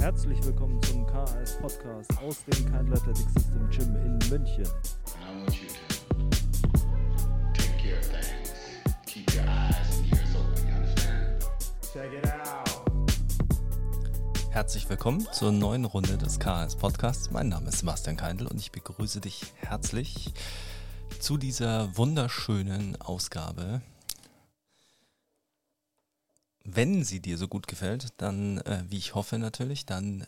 Herzlich willkommen zum KS Podcast aus dem Kind Athletic System Gym in München. Herzlich willkommen zur neuen Runde des KS Podcasts. Mein Name ist Sebastian Keindl und ich begrüße dich herzlich zu dieser wunderschönen Ausgabe. Wenn sie dir so gut gefällt, dann, äh, wie ich hoffe natürlich, dann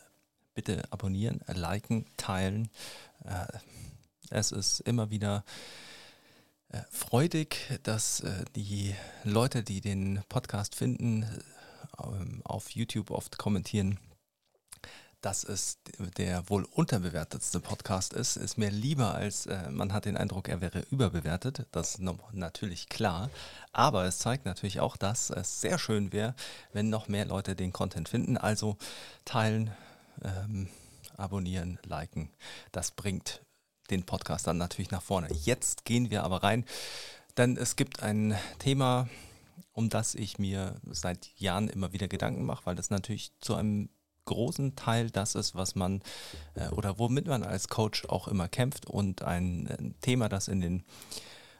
bitte abonnieren, liken, teilen. Äh, es ist immer wieder äh, freudig, dass äh, die Leute, die den Podcast finden, ähm, auf YouTube oft kommentieren, dass es der wohl unterbewertetste Podcast ist, ist mir lieber als äh, man hat den Eindruck, er wäre überbewertet. Das ist natürlich klar. Aber es zeigt natürlich auch, dass es sehr schön wäre, wenn noch mehr Leute den Content finden. Also teilen, ähm, abonnieren, liken. Das bringt den Podcast dann natürlich nach vorne. Jetzt gehen wir aber rein, denn es gibt ein Thema, um das ich mir seit Jahren immer wieder Gedanken mache, weil das natürlich zu einem großen Teil das ist, was man äh, oder womit man als Coach auch immer kämpft und ein, ein Thema, das in den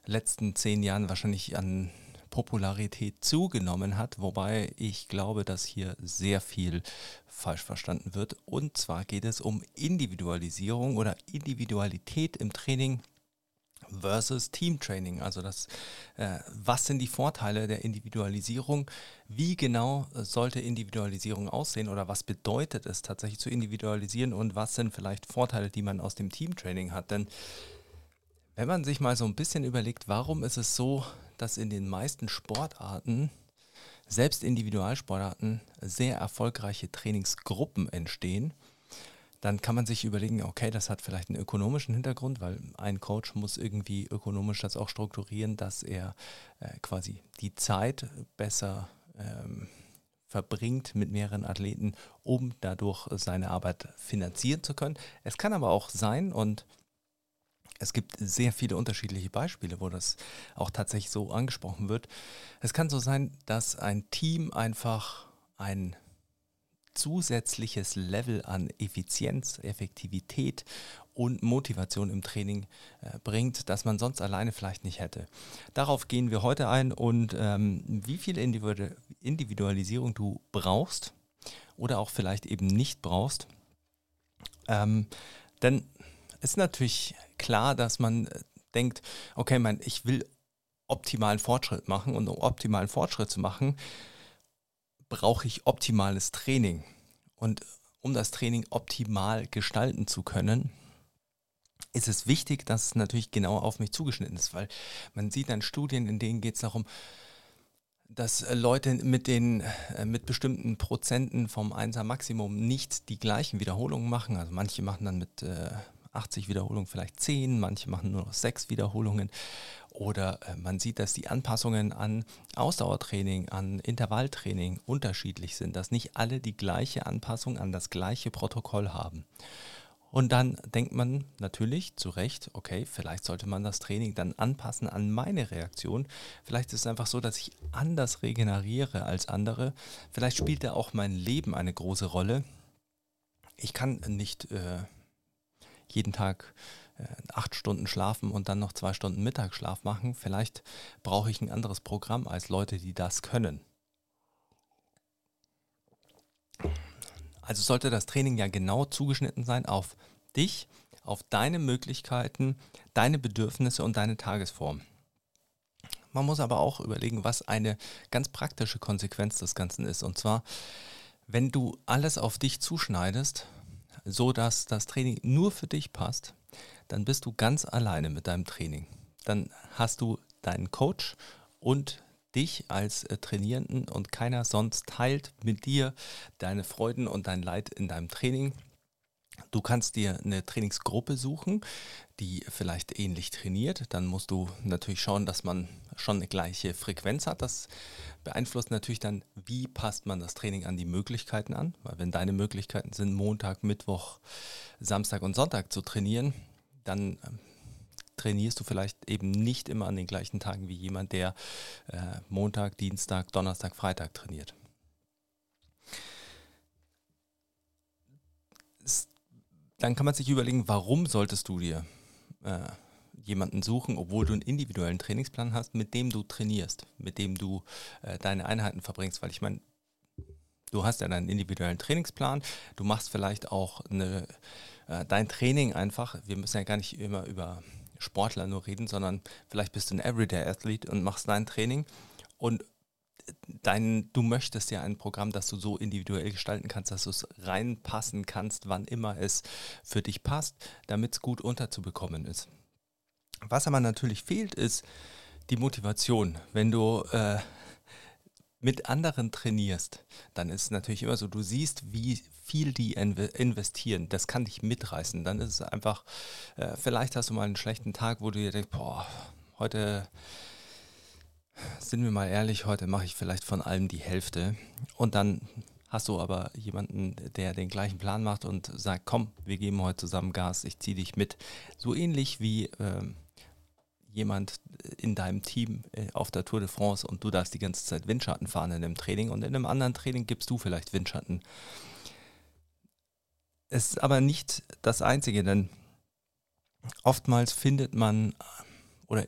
letzten zehn Jahren wahrscheinlich an Popularität zugenommen hat, wobei ich glaube, dass hier sehr viel falsch verstanden wird. Und zwar geht es um Individualisierung oder Individualität im Training versus Teamtraining. Also das, äh, was sind die Vorteile der Individualisierung? Wie genau sollte Individualisierung aussehen oder was bedeutet es tatsächlich zu individualisieren und was sind vielleicht Vorteile, die man aus dem Teamtraining hat? Denn wenn man sich mal so ein bisschen überlegt, warum ist es so, dass in den meisten Sportarten, selbst Individualsportarten, sehr erfolgreiche Trainingsgruppen entstehen, dann kann man sich überlegen, okay, das hat vielleicht einen ökonomischen Hintergrund, weil ein Coach muss irgendwie ökonomisch das auch strukturieren, dass er äh, quasi die Zeit besser ähm, verbringt mit mehreren Athleten, um dadurch seine Arbeit finanzieren zu können. Es kann aber auch sein und es gibt sehr viele unterschiedliche Beispiele, wo das auch tatsächlich so angesprochen wird. Es kann so sein, dass ein Team einfach ein zusätzliches Level an Effizienz, Effektivität und Motivation im Training äh, bringt, das man sonst alleine vielleicht nicht hätte. Darauf gehen wir heute ein und ähm, wie viel Individu Individualisierung du brauchst oder auch vielleicht eben nicht brauchst. Ähm, denn es ist natürlich klar, dass man äh, denkt, okay, mein, ich will optimalen Fortschritt machen und um optimalen Fortschritt zu machen, brauche ich optimales Training. Und um das Training optimal gestalten zu können, ist es wichtig, dass es natürlich genau auf mich zugeschnitten ist, weil man sieht dann Studien, in denen geht es darum, dass Leute mit den äh, mit bestimmten Prozenten vom 1er Maximum nicht die gleichen Wiederholungen machen. Also manche machen dann mit äh, 80 Wiederholungen vielleicht 10, manche machen nur noch 6 Wiederholungen. Oder äh, man sieht, dass die Anpassungen an Ausdauertraining, an Intervalltraining unterschiedlich sind, dass nicht alle die gleiche Anpassung an das gleiche Protokoll haben. Und dann denkt man natürlich zu Recht, okay, vielleicht sollte man das Training dann anpassen an meine Reaktion. Vielleicht ist es einfach so, dass ich anders regeneriere als andere. Vielleicht spielt da auch mein Leben eine große Rolle. Ich kann nicht äh, jeden Tag äh, acht Stunden schlafen und dann noch zwei Stunden Mittagsschlaf machen. Vielleicht brauche ich ein anderes Programm als Leute, die das können. Also sollte das Training ja genau zugeschnitten sein auf dich, auf deine Möglichkeiten, deine Bedürfnisse und deine Tagesform. Man muss aber auch überlegen, was eine ganz praktische Konsequenz des Ganzen ist. Und zwar, wenn du alles auf dich zuschneidest, so dass das Training nur für dich passt, dann bist du ganz alleine mit deinem Training. Dann hast du deinen Coach und dich als äh, Trainierenden und keiner sonst teilt mit dir deine Freuden und dein Leid in deinem Training. Du kannst dir eine Trainingsgruppe suchen, die vielleicht ähnlich trainiert. Dann musst du natürlich schauen, dass man schon eine gleiche Frequenz hat. Das beeinflusst natürlich dann, wie passt man das Training an die Möglichkeiten an. Weil wenn deine Möglichkeiten sind, Montag, Mittwoch, Samstag und Sonntag zu trainieren, dann ähm, trainierst du vielleicht eben nicht immer an den gleichen Tagen wie jemand, der äh, Montag, Dienstag, Donnerstag, Freitag trainiert. Dann kann man sich überlegen, warum solltest du dir äh, jemanden suchen, obwohl du einen individuellen Trainingsplan hast, mit dem du trainierst, mit dem du äh, deine Einheiten verbringst. Weil ich meine, du hast ja deinen individuellen Trainingsplan, du machst vielleicht auch eine, äh, dein Training einfach. Wir müssen ja gar nicht immer über Sportler nur reden, sondern vielleicht bist du ein Everyday-Athlet und machst dein Training und dein, du möchtest ja ein Programm, das du so individuell gestalten kannst, dass du es reinpassen kannst, wann immer es für dich passt, damit es gut unterzubekommen ist. Was aber natürlich fehlt, ist die Motivation. Wenn du äh, mit anderen trainierst, dann ist es natürlich immer so, du siehst, wie viel die investieren. Das kann dich mitreißen. Dann ist es einfach, äh, vielleicht hast du mal einen schlechten Tag, wo du dir denkst, boah, heute sind wir mal ehrlich, heute mache ich vielleicht von allem die Hälfte. Und dann hast du aber jemanden, der den gleichen Plan macht und sagt, komm, wir geben heute zusammen Gas, ich ziehe dich mit. So ähnlich wie ähm, jemand in deinem Team äh, auf der Tour de France und du darfst die ganze Zeit Windschatten fahren in einem Training und in einem anderen Training gibst du vielleicht Windschatten. Es ist aber nicht das Einzige, denn oftmals findet man oder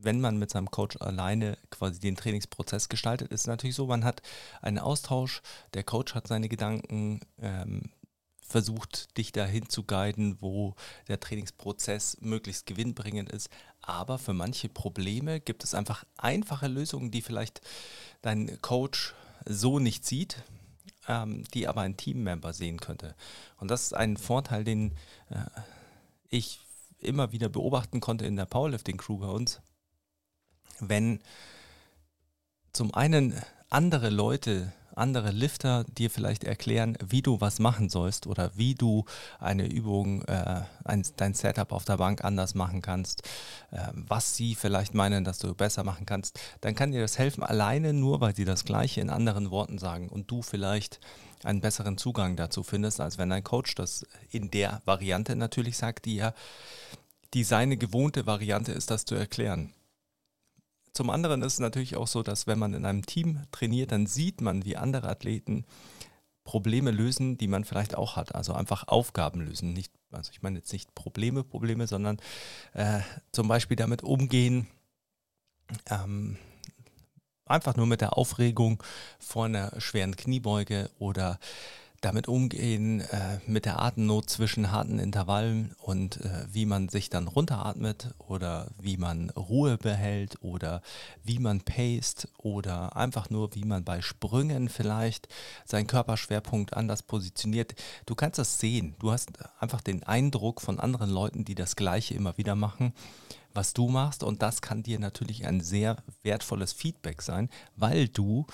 wenn man mit seinem Coach alleine quasi den Trainingsprozess gestaltet, ist natürlich so, man hat einen Austausch, der Coach hat seine Gedanken, ähm, versucht, dich dahin zu guiden, wo der Trainingsprozess möglichst gewinnbringend ist. Aber für manche Probleme gibt es einfach einfache Lösungen, die vielleicht dein Coach so nicht sieht, ähm, die aber ein Teammember sehen könnte. Und das ist ein Vorteil, den äh, ich immer wieder beobachten konnte in der Powerlifting-Crew bei uns. Wenn zum einen andere Leute andere Lifter dir vielleicht erklären, wie du was machen sollst oder wie du eine Übung, äh, ein, dein Setup auf der Bank anders machen kannst, äh, was sie vielleicht meinen, dass du besser machen kannst, dann kann dir das helfen, alleine nur, weil sie das Gleiche in anderen Worten sagen und du vielleicht einen besseren Zugang dazu findest, als wenn ein Coach das in der Variante natürlich sagt, die ja die seine gewohnte Variante ist, das zu erklären. Zum anderen ist es natürlich auch so, dass wenn man in einem Team trainiert, dann sieht man, wie andere Athleten Probleme lösen, die man vielleicht auch hat. Also einfach Aufgaben lösen. Nicht, also ich meine jetzt nicht Probleme, Probleme, sondern äh, zum Beispiel damit umgehen, ähm, einfach nur mit der Aufregung vor einer schweren Kniebeuge oder damit umgehen, äh, mit der Atemnot zwischen harten Intervallen und äh, wie man sich dann runteratmet oder wie man Ruhe behält oder wie man paced oder einfach nur, wie man bei Sprüngen vielleicht seinen Körperschwerpunkt anders positioniert. Du kannst das sehen. Du hast einfach den Eindruck von anderen Leuten, die das Gleiche immer wieder machen was du machst und das kann dir natürlich ein sehr wertvolles Feedback sein, weil du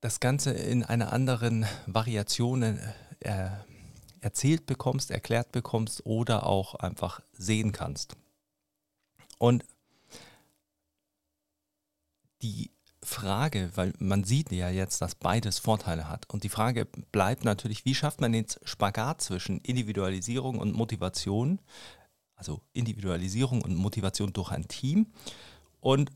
das Ganze in einer anderen Variation äh, erzählt bekommst, erklärt bekommst oder auch einfach sehen kannst. Und die Frage, weil man sieht ja jetzt, dass beides Vorteile hat. Und die Frage bleibt natürlich, wie schafft man den Spagat zwischen Individualisierung und Motivation, also Individualisierung und Motivation durch ein Team und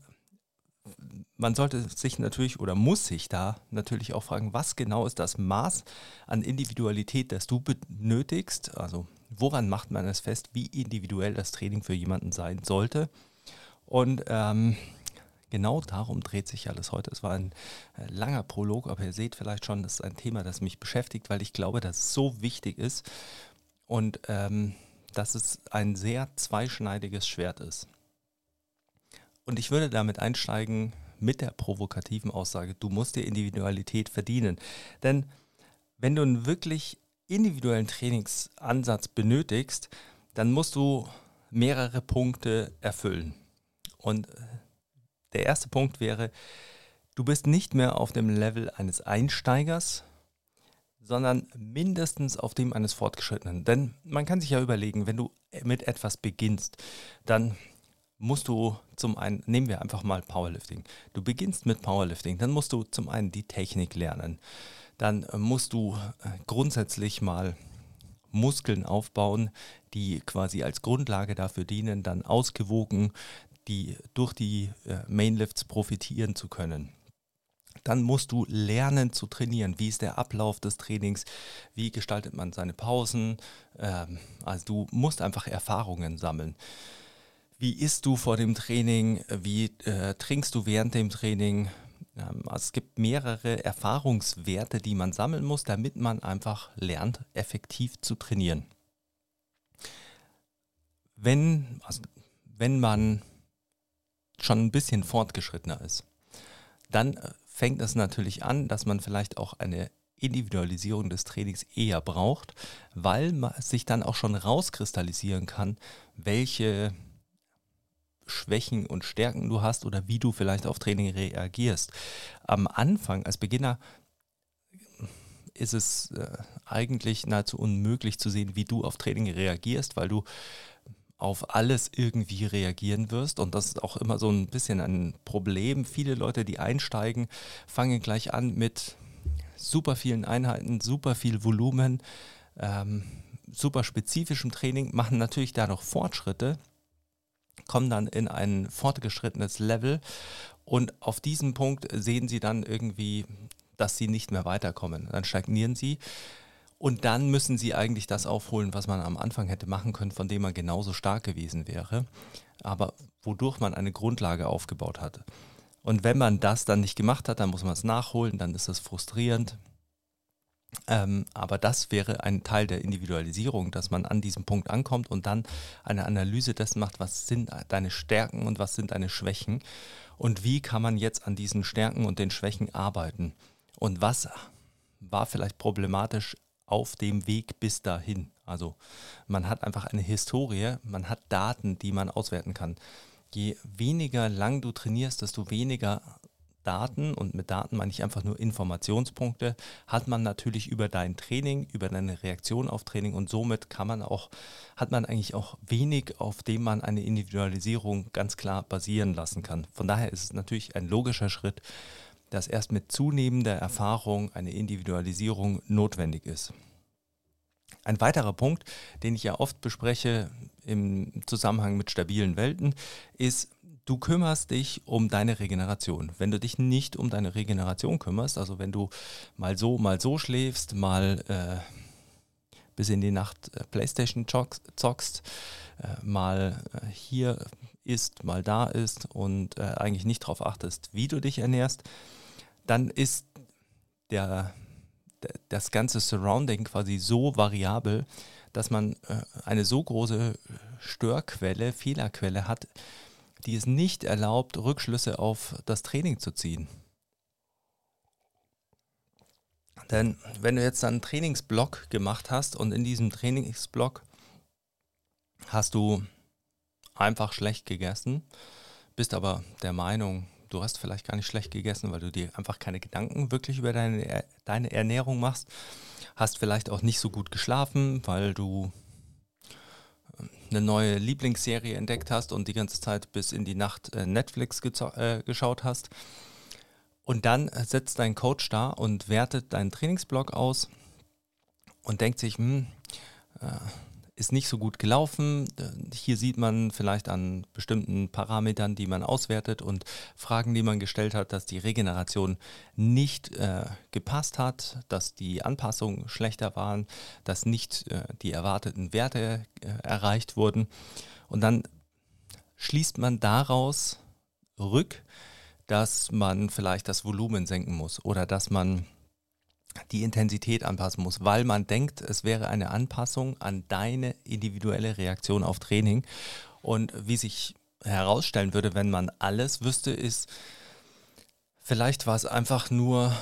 man sollte sich natürlich oder muss sich da natürlich auch fragen, was genau ist das Maß an Individualität, das du benötigst? Also woran macht man es fest, wie individuell das Training für jemanden sein sollte? Und ähm, genau darum dreht sich alles heute. Es war ein äh, langer Prolog, aber ihr seht vielleicht schon, das ist ein Thema, das mich beschäftigt, weil ich glaube, dass es so wichtig ist und ähm, dass es ein sehr zweischneidiges Schwert ist. Und ich würde damit einsteigen mit der provokativen Aussage, du musst dir Individualität verdienen. Denn wenn du einen wirklich individuellen Trainingsansatz benötigst, dann musst du mehrere Punkte erfüllen. Und der erste Punkt wäre, du bist nicht mehr auf dem Level eines Einsteigers, sondern mindestens auf dem eines Fortgeschrittenen. Denn man kann sich ja überlegen, wenn du mit etwas beginnst, dann musst du zum einen, nehmen wir einfach mal Powerlifting. Du beginnst mit Powerlifting, dann musst du zum einen die Technik lernen. Dann äh, musst du äh, grundsätzlich mal Muskeln aufbauen, die quasi als Grundlage dafür dienen, dann ausgewogen die durch die äh, Mainlifts profitieren zu können. dann musst du lernen zu trainieren. Wie ist der Ablauf des Trainings? Wie gestaltet man seine Pausen? Ähm, also du musst einfach Erfahrungen sammeln. Wie isst du vor dem Training? Wie äh, trinkst du während dem Training? Ähm, also es gibt mehrere Erfahrungswerte, die man sammeln muss, damit man einfach lernt, effektiv zu trainieren. Wenn, also wenn man schon ein bisschen fortgeschrittener ist, dann äh, fängt es natürlich an, dass man vielleicht auch eine Individualisierung des Trainings eher braucht, weil man sich dann auch schon rauskristallisieren kann, welche Schwächen und Stärken du hast oder wie du vielleicht auf Training reagierst. Am Anfang als Beginner ist es äh, eigentlich nahezu unmöglich zu sehen, wie du auf Training reagierst, weil du auf alles irgendwie reagieren wirst. Und das ist auch immer so ein bisschen ein Problem. Viele Leute, die einsteigen, fangen gleich an mit super vielen Einheiten, super viel Volumen, ähm, super spezifischem Training, machen natürlich da noch Fortschritte, kommen dann in ein fortgeschrittenes Level und auf diesem Punkt sehen sie dann irgendwie, dass sie nicht mehr weiterkommen. Dann stagnieren sie. Und dann müssen sie eigentlich das aufholen, was man am Anfang hätte machen können, von dem man genauso stark gewesen wäre, aber wodurch man eine Grundlage aufgebaut hatte. Und wenn man das dann nicht gemacht hat, dann muss man es nachholen, dann ist das frustrierend. Ähm, aber das wäre ein Teil der Individualisierung, dass man an diesem Punkt ankommt und dann eine Analyse dessen macht, was sind deine Stärken und was sind deine Schwächen und wie kann man jetzt an diesen Stärken und den Schwächen arbeiten und was war vielleicht problematisch auf dem Weg bis dahin. Also man hat einfach eine Historie, man hat Daten, die man auswerten kann. Je weniger lang du trainierst, desto weniger Daten und mit Daten meine ich einfach nur Informationspunkte, hat man natürlich über dein Training, über deine Reaktion auf Training und somit kann man auch, hat man eigentlich auch wenig, auf dem man eine Individualisierung ganz klar basieren lassen kann. Von daher ist es natürlich ein logischer Schritt, dass erst mit zunehmender Erfahrung eine Individualisierung notwendig ist. Ein weiterer Punkt, den ich ja oft bespreche im Zusammenhang mit stabilen Welten, ist, du kümmerst dich um deine Regeneration. Wenn du dich nicht um deine Regeneration kümmerst, also wenn du mal so, mal so schläfst, mal äh, bis in die Nacht äh, Playstation zockst, äh, mal äh, hier ist, mal da ist und äh, eigentlich nicht darauf achtest, wie du dich ernährst, dann ist der, das ganze Surrounding quasi so variabel, dass man äh, eine so große Störquelle, Fehlerquelle hat, die es nicht erlaubt, Rückschlüsse auf das Training zu ziehen. Denn wenn du jetzt einen Trainingsblock gemacht hast und in diesem Trainingsblock hast du einfach schlecht gegessen, bist aber der Meinung, du hast vielleicht gar nicht schlecht gegessen, weil du dir einfach keine Gedanken wirklich über deine, deine Ernährung machst. Hast vielleicht auch nicht so gut geschlafen, weil du eine neue Lieblingsserie entdeckt hast und die ganze Zeit bis in die Nacht äh, Netflix äh, geschaut hast. Und dann setzt dein Coach da und wertet deinen Trainingsblock aus und denkt sich, hm, äh, ist nicht so gut gelaufen. Hier sieht man vielleicht an bestimmten Parametern, die man auswertet und Fragen, die man gestellt hat, dass die Regeneration nicht äh, gepasst hat, dass die Anpassungen schlechter waren, dass nicht äh, die erwarteten Werte äh, erreicht wurden. Und dann schließt man daraus rück, dass man vielleicht das Volumen senken muss oder dass man die Intensität anpassen muss, weil man denkt, es wäre eine Anpassung an deine individuelle Reaktion auf Training. Und wie sich herausstellen würde, wenn man alles wüsste, ist, vielleicht war es einfach nur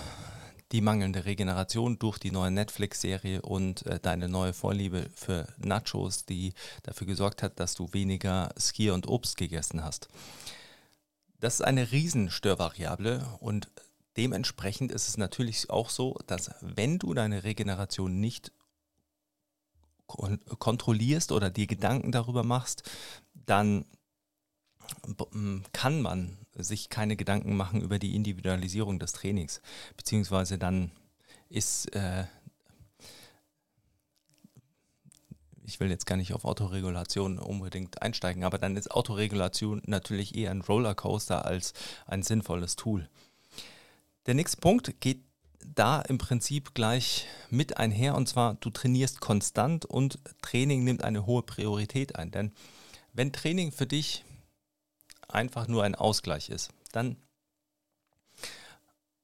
die mangelnde Regeneration durch die neue Netflix-Serie und äh, deine neue Vorliebe für Nachos, die dafür gesorgt hat, dass du weniger Skier und Obst gegessen hast. Das ist eine Riesenstörvariable und Dementsprechend ist es natürlich auch so, dass wenn du deine Regeneration nicht kontrollierst oder dir Gedanken darüber machst, dann kann man sich keine Gedanken machen über die Individualisierung des Trainings. Beziehungsweise dann ist, äh, ich will jetzt gar nicht auf Autoregulation unbedingt einsteigen, aber dann ist Autoregulation natürlich eher ein Rollercoaster als ein sinnvolles Tool. Der nächste Punkt geht da im Prinzip gleich mit einher und zwar du trainierst konstant und Training nimmt eine hohe Priorität ein. Denn wenn Training für dich einfach nur ein Ausgleich ist, dann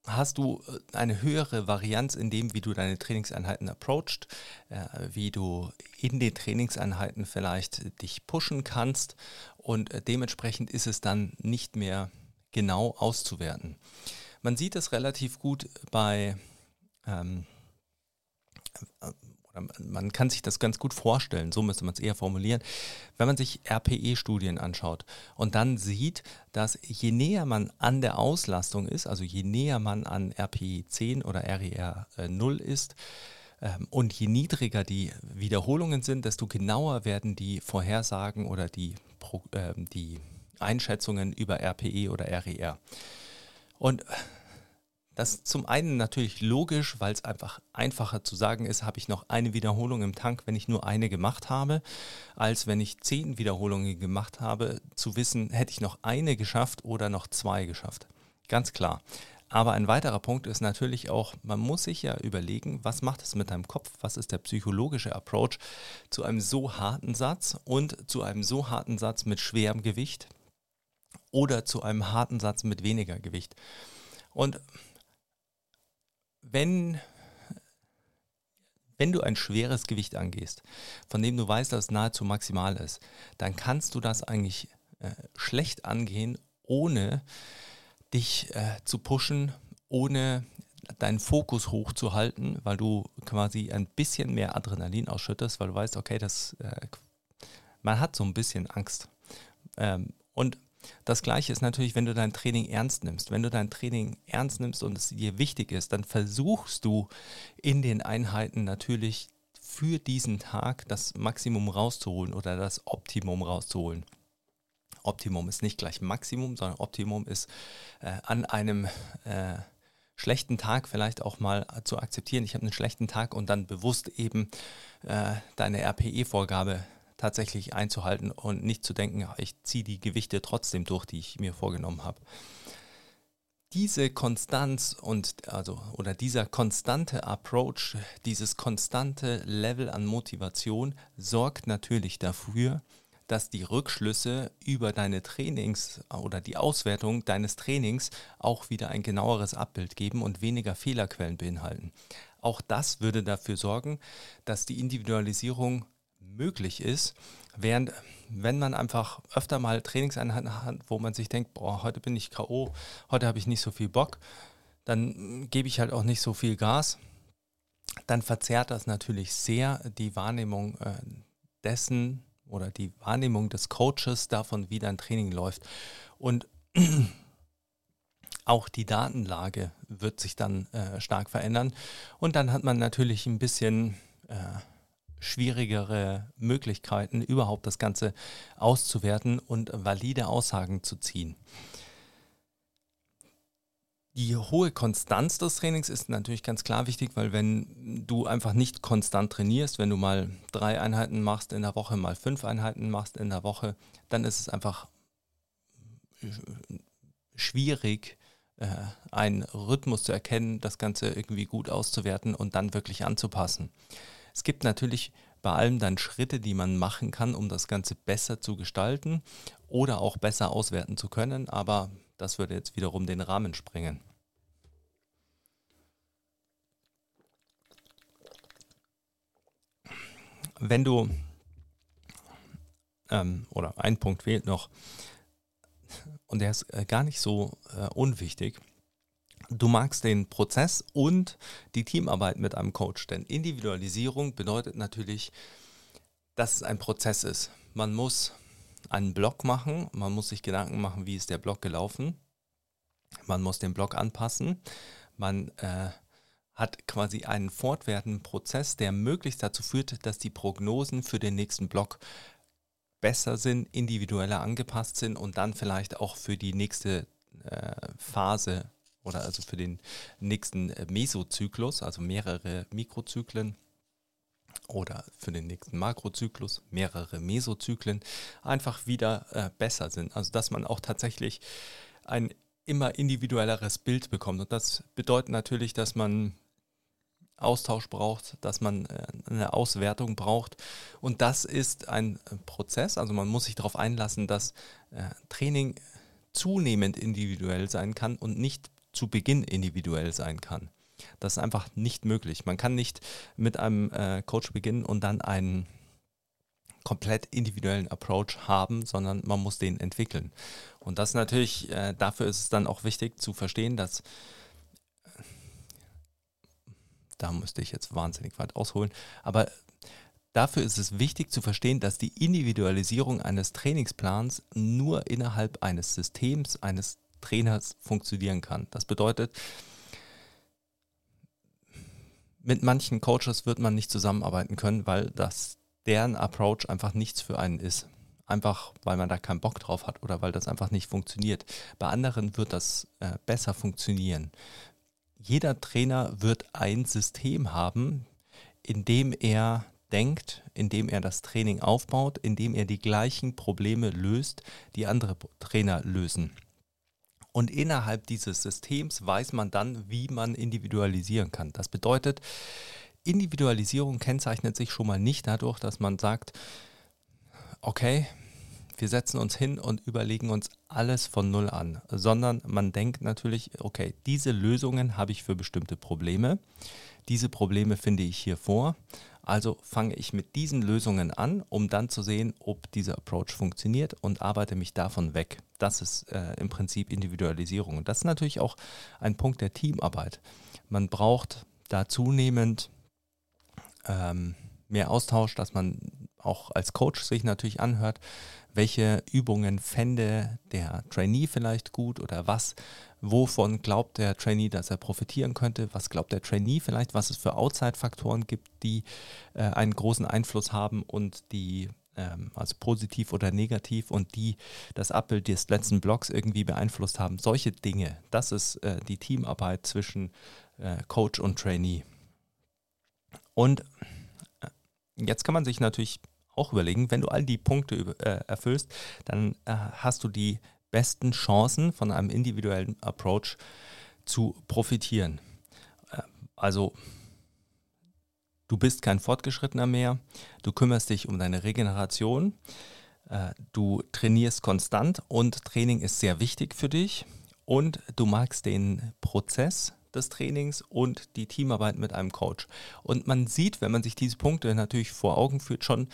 hast du äh, eine höhere Varianz in dem, wie du deine Trainingseinheiten approachst, äh, wie du in den Trainingseinheiten vielleicht dich pushen kannst und äh, dementsprechend ist es dann nicht mehr genau auszuwerten. Man sieht es relativ gut bei ähm, man kann sich das ganz gut vorstellen, so müsste man es eher formulieren, wenn man sich RPE-Studien anschaut und dann sieht, dass je näher man an der Auslastung ist, also je näher man an RPE 10 oder RER 0 ist, ähm, und je niedriger die Wiederholungen sind, desto genauer werden die Vorhersagen oder die, äh, die Einschätzungen über RPE oder RER. Und das ist zum einen natürlich logisch, weil es einfach einfacher zu sagen ist, habe ich noch eine Wiederholung im Tank, wenn ich nur eine gemacht habe, als wenn ich zehn Wiederholungen gemacht habe, zu wissen, hätte ich noch eine geschafft oder noch zwei geschafft. Ganz klar. Aber ein weiterer Punkt ist natürlich auch, man muss sich ja überlegen, was macht es mit deinem Kopf, was ist der psychologische Approach zu einem so harten Satz und zu einem so harten Satz mit schwerem Gewicht oder zu einem harten Satz mit weniger Gewicht. Und wenn, wenn du ein schweres Gewicht angehst, von dem du weißt, dass es nahezu maximal ist, dann kannst du das eigentlich äh, schlecht angehen, ohne dich äh, zu pushen, ohne deinen Fokus hochzuhalten, weil du quasi ein bisschen mehr Adrenalin ausschüttest, weil du weißt, okay, das, äh, man hat so ein bisschen Angst. Ähm, und das gleiche ist natürlich, wenn du dein Training ernst nimmst. Wenn du dein Training ernst nimmst und es dir wichtig ist, dann versuchst du in den Einheiten natürlich für diesen Tag das Maximum rauszuholen oder das Optimum rauszuholen. Optimum ist nicht gleich Maximum, sondern Optimum ist äh, an einem äh, schlechten Tag vielleicht auch mal zu akzeptieren. Ich habe einen schlechten Tag und dann bewusst eben äh, deine RPE-Vorgabe tatsächlich einzuhalten und nicht zu denken, ich ziehe die Gewichte trotzdem durch, die ich mir vorgenommen habe. Diese Konstanz und also oder dieser konstante Approach, dieses konstante Level an Motivation sorgt natürlich dafür, dass die Rückschlüsse über deine Trainings oder die Auswertung deines Trainings auch wieder ein genaueres Abbild geben und weniger Fehlerquellen beinhalten. Auch das würde dafür sorgen, dass die Individualisierung möglich ist. Während, wenn man einfach öfter mal Trainingseinheiten hat, wo man sich denkt, boah, heute bin ich K.O., heute habe ich nicht so viel Bock, dann gebe ich halt auch nicht so viel Gas. Dann verzerrt das natürlich sehr die Wahrnehmung äh, dessen oder die Wahrnehmung des Coaches davon, wie dein Training läuft. Und auch die Datenlage wird sich dann äh, stark verändern. Und dann hat man natürlich ein bisschen äh, schwierigere Möglichkeiten, überhaupt das Ganze auszuwerten und valide Aussagen zu ziehen. Die hohe Konstanz des Trainings ist natürlich ganz klar wichtig, weil wenn du einfach nicht konstant trainierst, wenn du mal drei Einheiten machst in der Woche, mal fünf Einheiten machst in der Woche, dann ist es einfach schwierig, äh, einen Rhythmus zu erkennen, das Ganze irgendwie gut auszuwerten und dann wirklich anzupassen. Es gibt natürlich bei allem dann Schritte, die man machen kann, um das Ganze besser zu gestalten oder auch besser auswerten zu können, aber das würde jetzt wiederum den Rahmen sprengen. Wenn du, ähm, oder ein Punkt fehlt noch, und der ist äh, gar nicht so äh, unwichtig, Du magst den Prozess und die Teamarbeit mit einem Coach, denn Individualisierung bedeutet natürlich, dass es ein Prozess ist. Man muss einen Blog machen, man muss sich Gedanken machen, wie ist der Blog gelaufen, man muss den Blog anpassen, man äh, hat quasi einen fortwährenden Prozess, der möglichst dazu führt, dass die Prognosen für den nächsten Blog besser sind, individueller angepasst sind und dann vielleicht auch für die nächste äh, Phase oder also für den nächsten äh, Mesozyklus, also mehrere Mikrozyklen oder für den nächsten Makrozyklus mehrere Mesozyklen einfach wieder äh, besser sind. Also dass man auch tatsächlich ein immer individuelleres Bild bekommt. Und das bedeutet natürlich, dass man Austausch braucht, dass man äh, eine Auswertung braucht. Und das ist ein Prozess. Also man muss sich darauf einlassen, dass äh, Training zunehmend individuell sein kann und nicht zu Beginn individuell sein kann. Das ist einfach nicht möglich. Man kann nicht mit einem äh, Coach beginnen und dann einen komplett individuellen Approach haben, sondern man muss den entwickeln. Und das natürlich, äh, dafür ist es dann auch wichtig zu verstehen, dass da müsste ich jetzt wahnsinnig weit ausholen, aber dafür ist es wichtig zu verstehen, dass die Individualisierung eines Trainingsplans nur innerhalb eines Systems, eines Trainers funktionieren kann. Das bedeutet, mit manchen Coaches wird man nicht zusammenarbeiten können, weil das deren Approach einfach nichts für einen ist. Einfach weil man da keinen Bock drauf hat oder weil das einfach nicht funktioniert. Bei anderen wird das äh, besser funktionieren. Jeder Trainer wird ein System haben, in dem er denkt, in dem er das Training aufbaut, in dem er die gleichen Probleme löst, die andere Trainer lösen. Und innerhalb dieses Systems weiß man dann, wie man individualisieren kann. Das bedeutet, Individualisierung kennzeichnet sich schon mal nicht dadurch, dass man sagt, okay, wir setzen uns hin und überlegen uns alles von Null an, sondern man denkt natürlich, okay, diese Lösungen habe ich für bestimmte Probleme, diese Probleme finde ich hier vor, also fange ich mit diesen Lösungen an, um dann zu sehen, ob dieser Approach funktioniert und arbeite mich davon weg. Das ist äh, im Prinzip Individualisierung. Und das ist natürlich auch ein Punkt der Teamarbeit. Man braucht da zunehmend ähm, mehr Austausch, dass man auch als Coach sich natürlich anhört, welche Übungen fände der Trainee vielleicht gut oder was, wovon glaubt der Trainee, dass er profitieren könnte, was glaubt der Trainee vielleicht, was es für Outside-Faktoren gibt, die äh, einen großen Einfluss haben und die ähm, also positiv oder negativ und die das Abbild des letzten Blogs irgendwie beeinflusst haben. Solche Dinge, das ist äh, die Teamarbeit zwischen äh, Coach und Trainee. Und äh, jetzt kann man sich natürlich auch überlegen, wenn du all die Punkte äh, erfüllst, dann äh, hast du die besten Chancen von einem individuellen Approach zu profitieren. Äh, also du bist kein Fortgeschrittener mehr, du kümmerst dich um deine Regeneration, äh, du trainierst konstant und Training ist sehr wichtig für dich. Und du magst den Prozess des Trainings und die Teamarbeit mit einem Coach. Und man sieht, wenn man sich diese Punkte natürlich vor Augen führt, schon,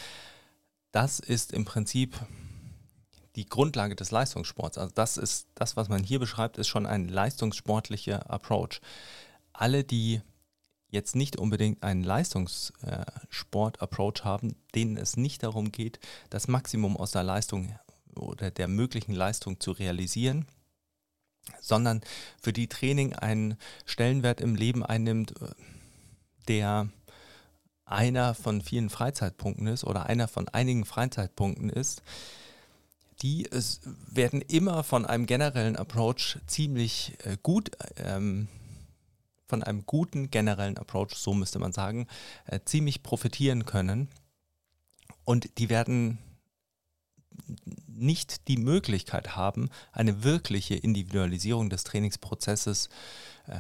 das ist im Prinzip die Grundlage des Leistungssports. Also das ist das, was man hier beschreibt, ist schon ein leistungssportlicher Approach. Alle, die jetzt nicht unbedingt einen Leistungssport-Approach haben, denen es nicht darum geht, das Maximum aus der Leistung oder der möglichen Leistung zu realisieren, sondern für die Training einen Stellenwert im Leben einnimmt, äh, der einer von vielen Freizeitpunkten ist oder einer von einigen Freizeitpunkten ist, die es werden immer von einem generellen Approach ziemlich äh, gut, ähm, von einem guten generellen Approach, so müsste man sagen, äh, ziemlich profitieren können. Und die werden nicht die Möglichkeit haben, eine wirkliche Individualisierung des Trainingsprozesses äh,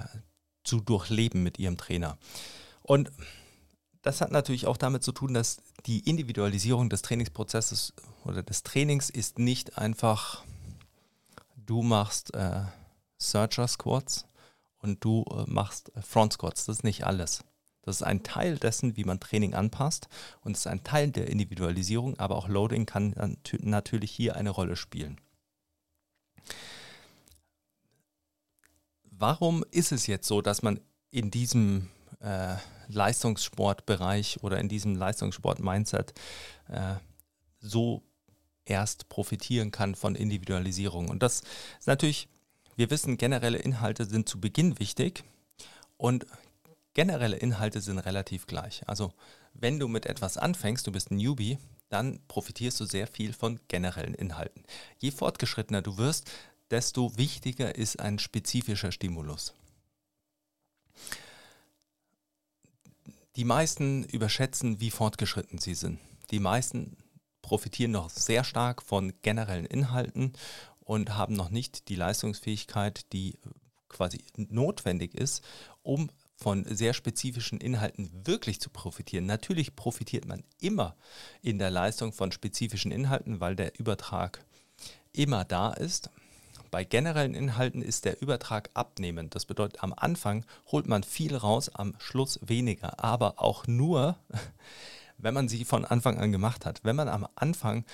zu durchleben mit ihrem Trainer. Und das hat natürlich auch damit zu tun, dass die Individualisierung des Trainingsprozesses oder des Trainings ist nicht einfach, du machst äh, Searcher Squats und du äh, machst Front Squats. Das ist nicht alles. Das ist ein Teil dessen, wie man Training anpasst und ist ein Teil der Individualisierung, aber auch Loading kann natürlich hier eine Rolle spielen. Warum ist es jetzt so, dass man in diesem äh, Leistungssportbereich oder in diesem Leistungssport-Mindset äh, so erst profitieren kann von Individualisierung? Und das ist natürlich, wir wissen, generelle Inhalte sind zu Beginn wichtig und generelle Inhalte sind relativ gleich. Also wenn du mit etwas anfängst, du bist ein Newbie, dann profitierst du sehr viel von generellen Inhalten. Je fortgeschrittener du wirst, desto wichtiger ist ein spezifischer Stimulus. Die meisten überschätzen, wie fortgeschritten sie sind. Die meisten profitieren noch sehr stark von generellen Inhalten und haben noch nicht die Leistungsfähigkeit, die quasi notwendig ist, um von sehr spezifischen Inhalten wirklich zu profitieren. Natürlich profitiert man immer in der Leistung von spezifischen Inhalten, weil der Übertrag immer da ist. Bei generellen Inhalten ist der Übertrag abnehmend. Das bedeutet, am Anfang holt man viel raus, am Schluss weniger. Aber auch nur, wenn man sie von Anfang an gemacht hat. Wenn man am Anfang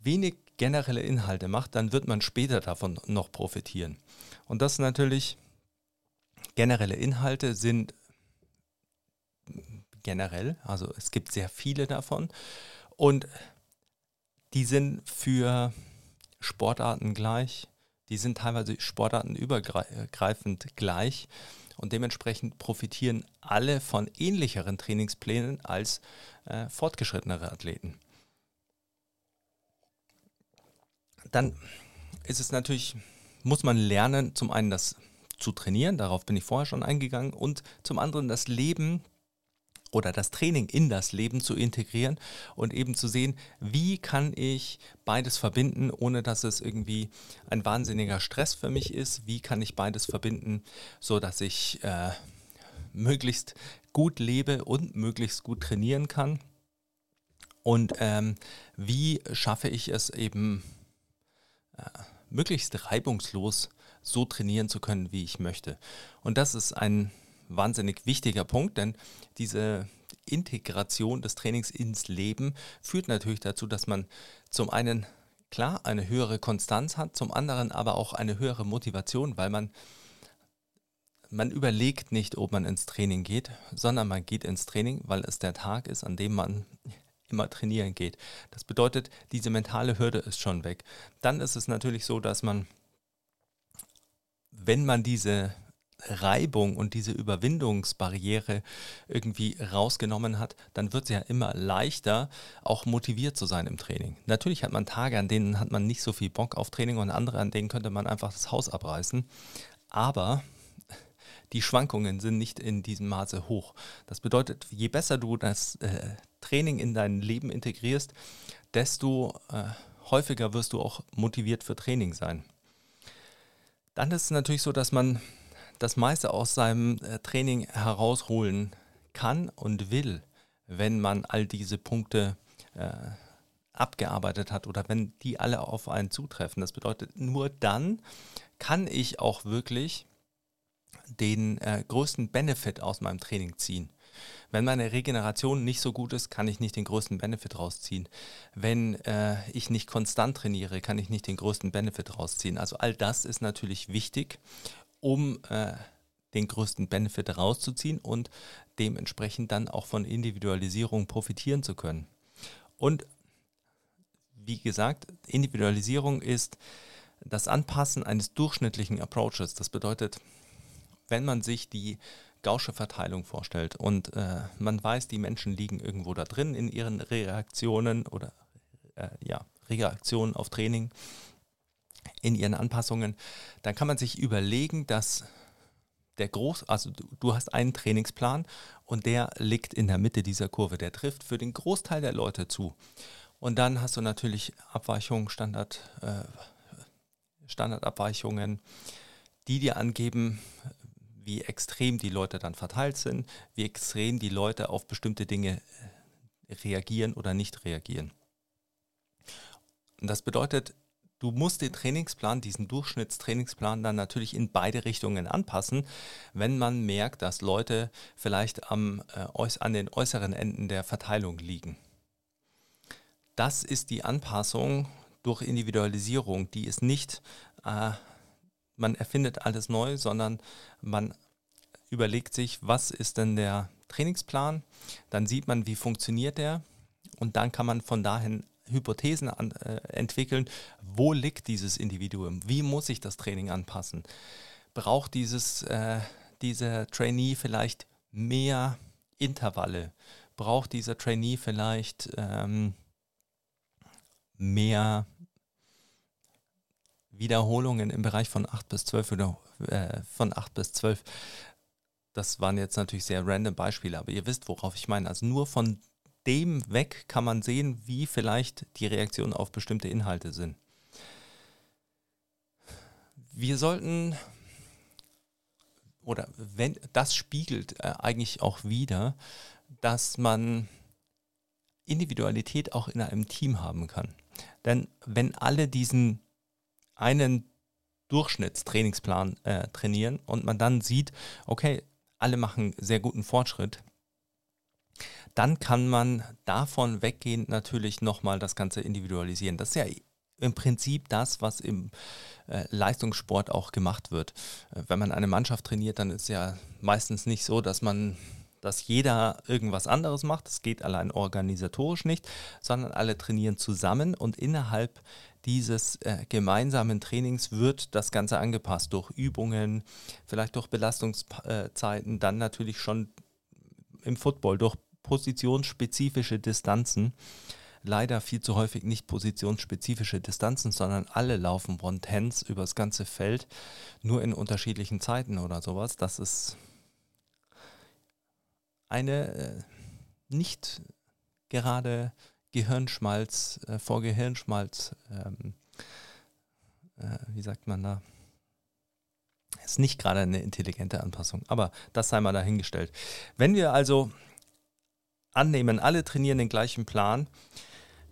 wenig generelle Inhalte macht, dann wird man später davon noch profitieren. Und das natürlich, generelle Inhalte sind generell, also es gibt sehr viele davon und die sind für Sportarten gleich, die sind teilweise sportartenübergreifend gleich und dementsprechend profitieren alle von ähnlicheren Trainingsplänen als äh, fortgeschrittenere Athleten. Dann ist es natürlich, muss man lernen, zum einen das zu trainieren, darauf bin ich vorher schon eingegangen, und zum anderen das Leben oder das Training in das Leben zu integrieren und eben zu sehen, wie kann ich beides verbinden, ohne dass es irgendwie ein wahnsinniger Stress für mich ist, wie kann ich beides verbinden, so dass ich äh, möglichst gut lebe und möglichst gut trainieren kann. Und ähm, wie schaffe ich es eben äh, möglichst reibungslos so trainieren zu können, wie ich möchte. Und das ist ein wahnsinnig wichtiger Punkt, denn diese Integration des Trainings ins Leben führt natürlich dazu, dass man zum einen klar eine höhere Konstanz hat, zum anderen aber auch eine höhere Motivation, weil man man überlegt nicht, ob man ins Training geht, sondern man geht ins Training, weil es der Tag ist, an dem man immer trainieren geht. Das bedeutet, diese mentale Hürde ist schon weg. Dann ist es natürlich so, dass man, wenn man diese Reibung und diese Überwindungsbarriere irgendwie rausgenommen hat, dann wird es ja immer leichter, auch motiviert zu sein im Training. Natürlich hat man Tage, an denen hat man nicht so viel Bock auf Training und andere, an denen könnte man einfach das Haus abreißen. Aber die Schwankungen sind nicht in diesem Maße hoch. Das bedeutet, je besser du das äh, Training in dein Leben integrierst, desto äh, häufiger wirst du auch motiviert für Training sein. Dann ist es natürlich so, dass man das meiste aus seinem äh, Training herausholen kann und will, wenn man all diese Punkte äh, abgearbeitet hat oder wenn die alle auf einen zutreffen. Das bedeutet, nur dann kann ich auch wirklich den äh, größten Benefit aus meinem Training ziehen. Wenn meine Regeneration nicht so gut ist, kann ich nicht den größten Benefit rausziehen. Wenn äh, ich nicht konstant trainiere, kann ich nicht den größten Benefit rausziehen. Also all das ist natürlich wichtig, um äh, den größten Benefit rauszuziehen und dementsprechend dann auch von Individualisierung profitieren zu können. Und wie gesagt, Individualisierung ist das Anpassen eines durchschnittlichen Approaches. Das bedeutet, wenn man sich die Gausche Verteilung vorstellt und äh, man weiß, die Menschen liegen irgendwo da drin in ihren Reaktionen oder äh, ja, Reaktionen auf Training, in ihren Anpassungen, dann kann man sich überlegen, dass der Groß, also du, hast einen Trainingsplan und der liegt in der Mitte dieser Kurve. Der trifft für den Großteil der Leute zu. Und dann hast du natürlich Abweichungen, Standard, äh, Standardabweichungen, die dir angeben, wie extrem die Leute dann verteilt sind, wie extrem die Leute auf bestimmte Dinge äh, reagieren oder nicht reagieren. Und das bedeutet, du musst den Trainingsplan, diesen Durchschnittstrainingsplan dann natürlich in beide Richtungen anpassen, wenn man merkt, dass Leute vielleicht am, äh, an den äußeren Enden der Verteilung liegen. Das ist die Anpassung durch Individualisierung, die ist nicht, äh, man erfindet alles neu, sondern man überlegt sich, was ist denn der Trainingsplan, dann sieht man, wie funktioniert der. Und dann kann man von dahin Hypothesen an, äh, entwickeln, wo liegt dieses Individuum, wie muss ich das Training anpassen, braucht dieses, äh, dieser Trainee vielleicht mehr Intervalle, braucht dieser Trainee vielleicht ähm, mehr Wiederholungen im Bereich von 8 bis 12 oder äh, von 8 bis 12. Das waren jetzt natürlich sehr random Beispiele, aber ihr wisst, worauf ich meine. Also nur von dem weg kann man sehen, wie vielleicht die Reaktionen auf bestimmte Inhalte sind. wir sollten, oder wenn das spiegelt äh, eigentlich auch wieder, dass man Individualität auch in einem Team haben kann. Denn wenn alle diesen einen Durchschnittstrainingsplan äh, trainieren und man dann sieht, okay, alle machen sehr guten Fortschritt, dann kann man davon weggehend natürlich nochmal das Ganze individualisieren. Das ist ja im Prinzip das, was im äh, Leistungssport auch gemacht wird. Äh, wenn man eine Mannschaft trainiert, dann ist ja meistens nicht so, dass man dass jeder irgendwas anderes macht. Das geht allein organisatorisch nicht, sondern alle trainieren zusammen und innerhalb dieses äh, gemeinsamen Trainings wird das Ganze angepasst durch Übungen, vielleicht durch Belastungszeiten, dann natürlich schon im Football durch positionsspezifische Distanzen. Leider viel zu häufig nicht positionsspezifische Distanzen, sondern alle laufen One-Tens übers ganze Feld, nur in unterschiedlichen Zeiten oder sowas. Das ist eine äh, nicht gerade Gehirnschmalz äh, vor Gehirnschmalz, ähm, äh, wie sagt man da? Ist nicht gerade eine intelligente Anpassung, aber das sei mal dahingestellt. Wenn wir also annehmen, alle trainieren den gleichen Plan,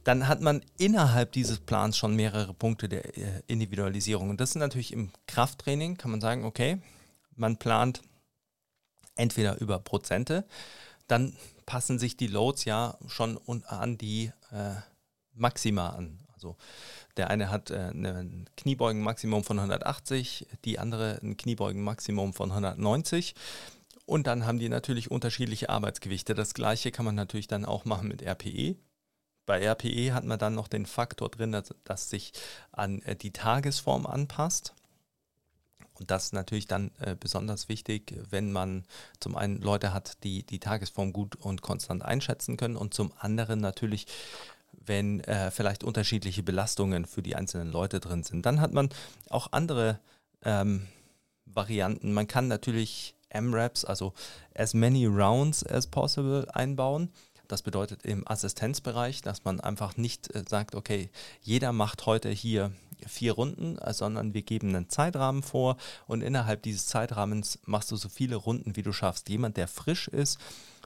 dann hat man innerhalb dieses Plans schon mehrere Punkte der äh, Individualisierung. Und das sind natürlich im Krafttraining, kann man sagen, okay, man plant entweder über Prozente, dann passen sich die Loads ja schon an die äh, Maxima an. Also der eine hat äh, ein Kniebeugen-Maximum von 180, die andere ein Kniebeugen-Maximum von 190. Und dann haben die natürlich unterschiedliche Arbeitsgewichte. Das gleiche kann man natürlich dann auch machen mit RPE. Bei RPE hat man dann noch den Faktor drin, dass, dass sich an äh, die Tagesform anpasst. Und das ist natürlich dann äh, besonders wichtig, wenn man zum einen Leute hat, die die Tagesform gut und konstant einschätzen können und zum anderen natürlich, wenn äh, vielleicht unterschiedliche Belastungen für die einzelnen Leute drin sind. Dann hat man auch andere ähm, Varianten. Man kann natürlich M-Raps, also as many rounds as possible einbauen. Das bedeutet im Assistenzbereich, dass man einfach nicht äh, sagt, okay, jeder macht heute hier vier Runden, äh, sondern wir geben einen Zeitrahmen vor und innerhalb dieses Zeitrahmens machst du so viele Runden, wie du schaffst. Jemand, der frisch ist,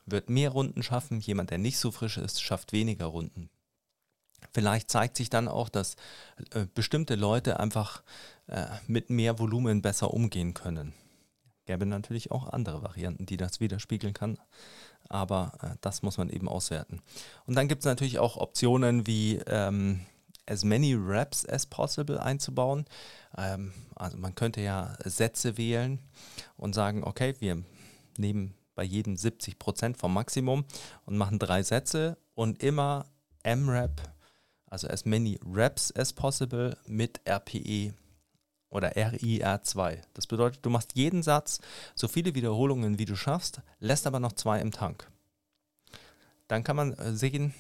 wird mehr Runden schaffen, jemand, der nicht so frisch ist, schafft weniger Runden. Vielleicht zeigt sich dann auch, dass äh, bestimmte Leute einfach äh, mit mehr Volumen besser umgehen können. Gäbe natürlich auch andere Varianten, die das widerspiegeln kann, aber äh, das muss man eben auswerten. Und dann gibt es natürlich auch Optionen wie ähm, as many reps as possible einzubauen. Ähm, also man könnte ja Sätze wählen und sagen, okay, wir nehmen bei jedem 70 Prozent vom Maximum und machen drei Sätze und immer M-Rep, also as many reps as possible mit RPE oder RIR2. Das bedeutet, du machst jeden Satz so viele Wiederholungen, wie du schaffst, lässt aber noch zwei im Tank. Dann kann man äh, sehen,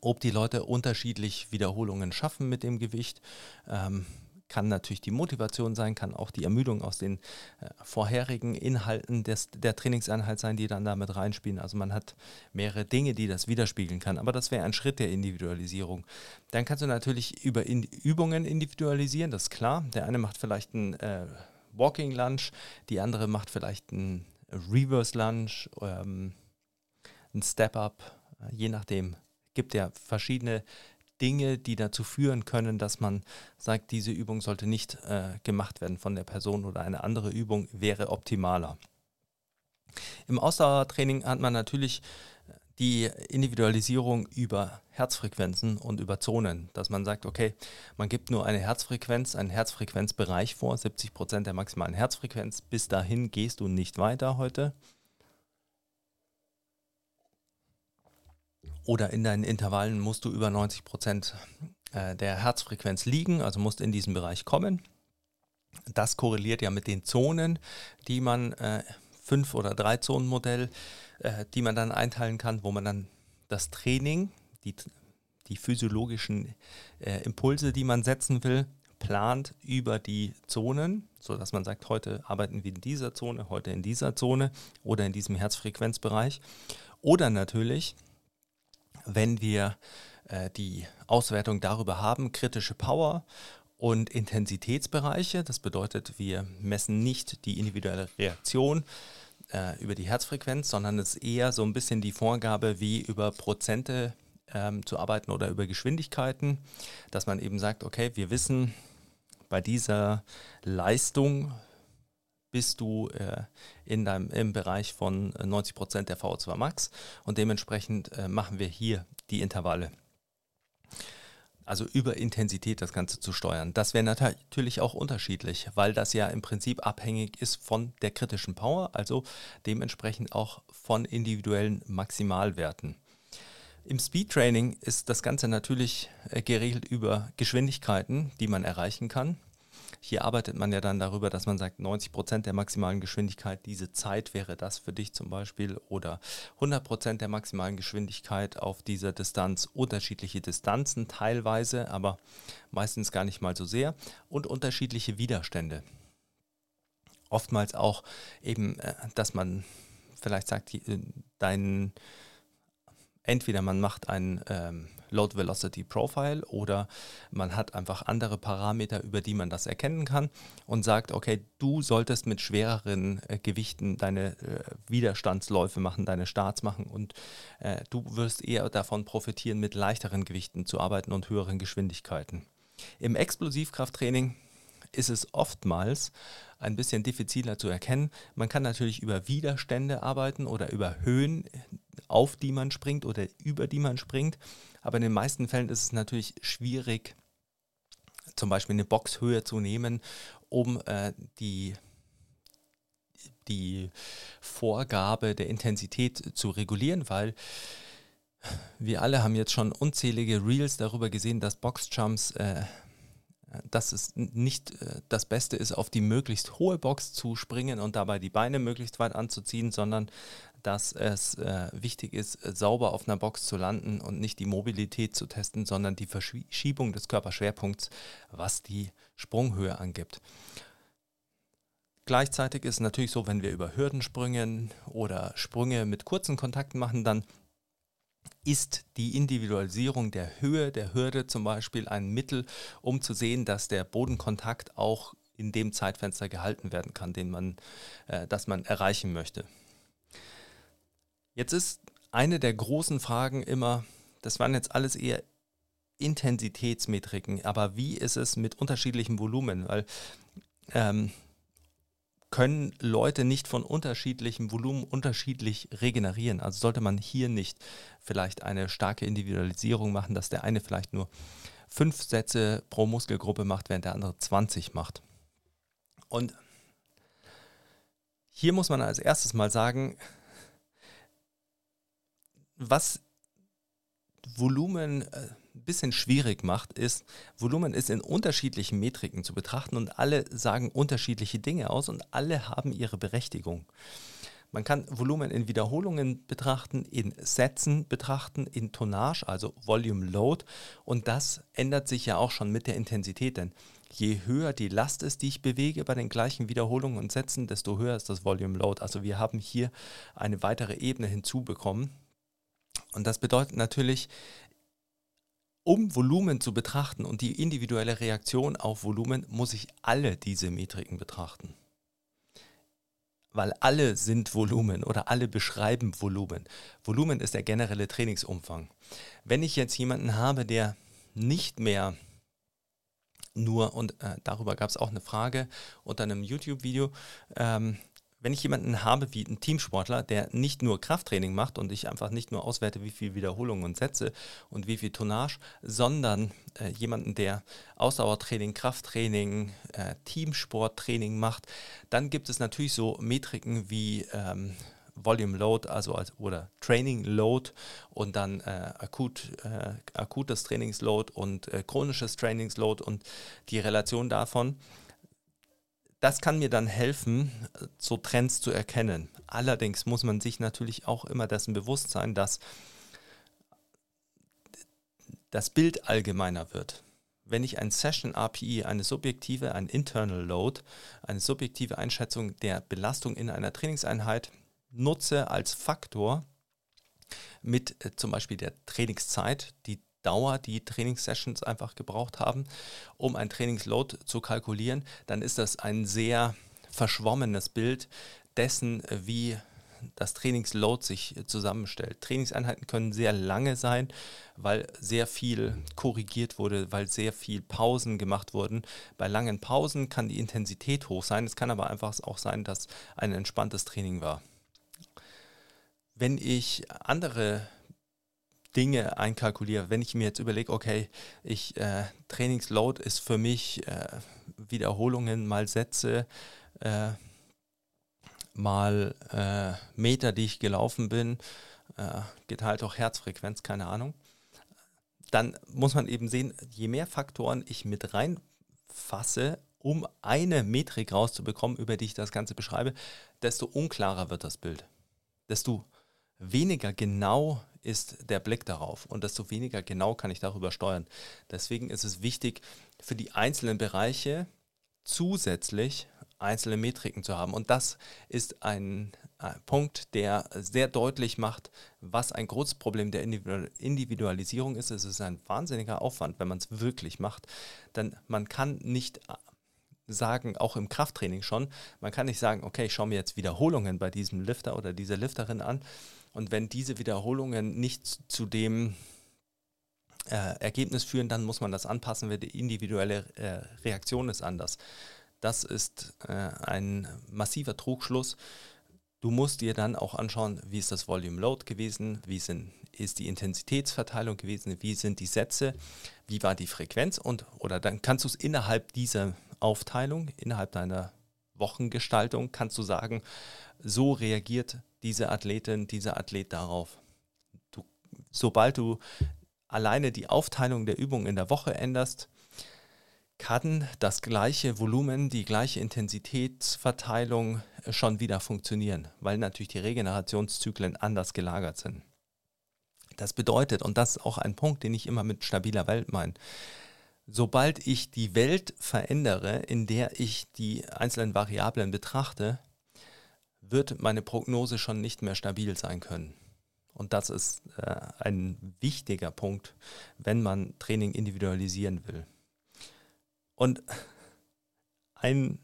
ob die Leute unterschiedlich Wiederholungen schaffen mit dem Gewicht. Ähm, kann natürlich die Motivation sein, kann auch die Ermüdung aus den äh, vorherigen Inhalten des, der Trainingseinheit sein, die dann damit reinspielen. Also man hat mehrere Dinge, die das widerspiegeln kann. Aber das wäre ein Schritt der Individualisierung. Dann kannst du natürlich über in Übungen individualisieren, das ist klar. Der eine macht vielleicht einen äh, Walking Lunge, die andere macht vielleicht einen Reverse Lunge, ähm, ein Step Up, äh, je nachdem, gibt ja verschiedene Dinge, die dazu führen können, dass man sagt, diese Übung sollte nicht äh, gemacht werden von der Person oder eine andere Übung wäre optimaler. Im Ausdauertraining hat man natürlich die Individualisierung über Herzfrequenzen und über Zonen, dass man sagt, okay, man gibt nur eine Herzfrequenz, einen Herzfrequenzbereich vor, 70 Prozent der maximalen Herzfrequenz. Bis dahin gehst du nicht weiter heute. Oder in deinen Intervallen musst du über 90 Prozent äh, der Herzfrequenz liegen, also musst in diesen Bereich kommen. Das korreliert ja mit den Zonen, die man, äh, fünf oder drei Zonen Modell, äh, die man dann einteilen kann, wo man dann das Training, die, die physiologischen äh, Impulse, die man setzen will, plant über die Zonen, sodass man sagt, heute arbeiten wir in dieser Zone, heute in dieser Zone oder in diesem Herzfrequenzbereich. Oder natürlich wenn wir äh, die Auswertung darüber haben, kritische Power und Intensitätsbereiche. Das bedeutet, wir messen nicht die individuelle Reaktion äh, über die Herzfrequenz, sondern es ist eher so ein bisschen die Vorgabe, wie über Prozente ähm, zu arbeiten oder über Geschwindigkeiten, dass man eben sagt, okay, wir wissen, bei dieser Leistung bist du äh, in deinem, im Bereich von 90 Prozent der VO2 Max und dementsprechend äh, machen wir hier die Intervalle. Also über Intensität das Ganze zu steuern. Das wäre natürlich auch unterschiedlich, weil das ja im Prinzip abhängig ist von der kritischen Power, also dementsprechend auch von individuellen Maximalwerten. Im Speedtraining ist das Ganze natürlich äh, geregelt über Geschwindigkeiten, die man erreichen kann. Hier arbeitet man ja dann darüber, dass man sagt, 90 Prozent der maximalen Geschwindigkeit, diese Zeit wäre das für dich zum Beispiel, oder 100 Prozent der maximalen Geschwindigkeit auf dieser Distanz, unterschiedliche Distanzen teilweise, aber meistens gar nicht mal so sehr, und unterschiedliche Widerstände. Oftmals auch eben, äh, dass man vielleicht sagt, äh, dein entweder man macht ein ähm, Load Velocity Profile oder man hat einfach andere Parameter, über die man das erkennen kann und sagt, okay, du solltest mit schwereren äh, Gewichten deine äh, Widerstandsläufe machen, deine Starts machen und äh, du wirst eher davon profitieren, mit leichteren Gewichten zu arbeiten und höheren Geschwindigkeiten. Im Explosivkrafttraining ist es oftmals ein bisschen diffiziler zu erkennen. Man kann natürlich über Widerstände arbeiten oder über Höhen, auf die man springt oder über die man springt. Aber in den meisten Fällen ist es natürlich schwierig, zum Beispiel eine Boxhöhe zu nehmen, um äh, die, die Vorgabe der Intensität zu regulieren, weil wir alle haben jetzt schon unzählige Reels darüber gesehen, dass Boxjumps äh, dass es nicht äh, das Beste ist, auf die möglichst hohe Box zu springen und dabei die Beine möglichst weit anzuziehen, sondern dass es äh, wichtig ist, äh, sauber auf einer Box zu landen und nicht die Mobilität zu testen, sondern die Verschiebung des Körperschwerpunkts, was die Sprunghöhe angibt. Gleichzeitig ist es natürlich so, wenn wir über Hürden springen oder Sprünge mit kurzen Kontakten machen, dann ist die Individualisierung der Höhe der Hürde zum Beispiel ein Mittel, um zu sehen, dass der Bodenkontakt auch in dem Zeitfenster gehalten werden kann, den man, äh, das man erreichen möchte. Jetzt ist eine der großen Fragen immer, das waren jetzt alles eher Intensitätsmetriken, aber wie ist es mit unterschiedlichem Volumen? Weil ähm, können Leute nicht von unterschiedlichem Volumen unterschiedlich regenerieren. Also sollte man hier nicht vielleicht eine starke Individualisierung machen, dass der eine vielleicht nur fünf Sätze pro Muskelgruppe macht, während der andere 20 macht. Und hier muss man als erstes mal sagen, was Volumen äh, ein bisschen schwierig macht, ist, Volumen ist in unterschiedlichen Metriken zu betrachten und alle sagen unterschiedliche Dinge aus und alle haben ihre Berechtigung. Man kann Volumen in Wiederholungen betrachten, in Sätzen betrachten, in Tonnage, also Volume Load. Und das ändert sich ja auch schon mit der Intensität, denn je höher die Last ist, die ich bewege bei den gleichen Wiederholungen und Sätzen, desto höher ist das Volume Load. Also wir haben hier eine weitere Ebene hinzubekommen. Und das bedeutet natürlich, um Volumen zu betrachten und die individuelle Reaktion auf Volumen, muss ich alle diese Metriken betrachten. Weil alle sind Volumen oder alle beschreiben Volumen. Volumen ist der generelle Trainingsumfang. Wenn ich jetzt jemanden habe, der nicht mehr nur, und äh, darüber gab es auch eine Frage unter einem YouTube-Video, ähm, wenn ich jemanden habe wie einen Teamsportler, der nicht nur Krafttraining macht und ich einfach nicht nur auswerte, wie viel Wiederholungen und Sätze und wie viel Tonnage, sondern äh, jemanden, der Ausdauertraining, Krafttraining, äh, Teamsporttraining macht, dann gibt es natürlich so Metriken wie ähm, Volume Load, also als, oder Training Load und dann äh, akut, äh, akutes Trainingsload und äh, chronisches Trainingsload und die Relation davon das kann mir dann helfen, so Trends zu erkennen. Allerdings muss man sich natürlich auch immer dessen bewusst sein, dass das Bild allgemeiner wird. Wenn ich ein Session API, eine subjektive, ein Internal Load, eine subjektive Einschätzung der Belastung in einer Trainingseinheit nutze als Faktor mit äh, zum Beispiel der Trainingszeit, die Dauer die Trainingssessions einfach gebraucht haben, um ein Trainingsload zu kalkulieren, dann ist das ein sehr verschwommenes Bild dessen, wie das Trainingsload sich zusammenstellt. Trainingseinheiten können sehr lange sein, weil sehr viel korrigiert wurde, weil sehr viel Pausen gemacht wurden. Bei langen Pausen kann die Intensität hoch sein. Es kann aber einfach auch sein, dass ein entspanntes Training war. Wenn ich andere Dinge einkalkuliere, wenn ich mir jetzt überlege, okay, ich äh, Trainingsload ist für mich äh, Wiederholungen mal Sätze, äh, mal äh, Meter, die ich gelaufen bin, äh, geteilt auch Herzfrequenz, keine Ahnung. Dann muss man eben sehen, je mehr Faktoren ich mit reinfasse, um eine Metrik rauszubekommen, über die ich das Ganze beschreibe, desto unklarer wird das Bild. Desto weniger genau ist der Blick darauf und desto weniger genau kann ich darüber steuern. Deswegen ist es wichtig, für die einzelnen Bereiche zusätzlich einzelne Metriken zu haben. Und das ist ein, ein Punkt, der sehr deutlich macht, was ein großes Problem der Individualisierung ist. Es ist ein wahnsinniger Aufwand, wenn man es wirklich macht. Denn man kann nicht sagen, auch im Krafttraining schon, man kann nicht sagen, okay, ich schaue mir jetzt Wiederholungen bei diesem Lifter oder dieser Lifterin an. Und wenn diese Wiederholungen nicht zu dem äh, Ergebnis führen, dann muss man das anpassen, weil die individuelle äh, Reaktion ist anders. Das ist äh, ein massiver Trugschluss. Du musst dir dann auch anschauen, wie ist das Volume Load gewesen, wie sind, ist die Intensitätsverteilung gewesen, wie sind die Sätze, wie war die Frequenz und oder dann kannst du es innerhalb dieser Aufteilung, innerhalb deiner Wochengestaltung, kannst du sagen, so reagiert diese Athletin, dieser Athlet darauf. Du, sobald du alleine die Aufteilung der Übung in der Woche änderst, kann das gleiche Volumen, die gleiche Intensitätsverteilung schon wieder funktionieren, weil natürlich die Regenerationszyklen anders gelagert sind. Das bedeutet, und das ist auch ein Punkt, den ich immer mit stabiler Welt meine, sobald ich die Welt verändere, in der ich die einzelnen Variablen betrachte, wird meine Prognose schon nicht mehr stabil sein können. Und das ist äh, ein wichtiger Punkt, wenn man Training individualisieren will. Und ein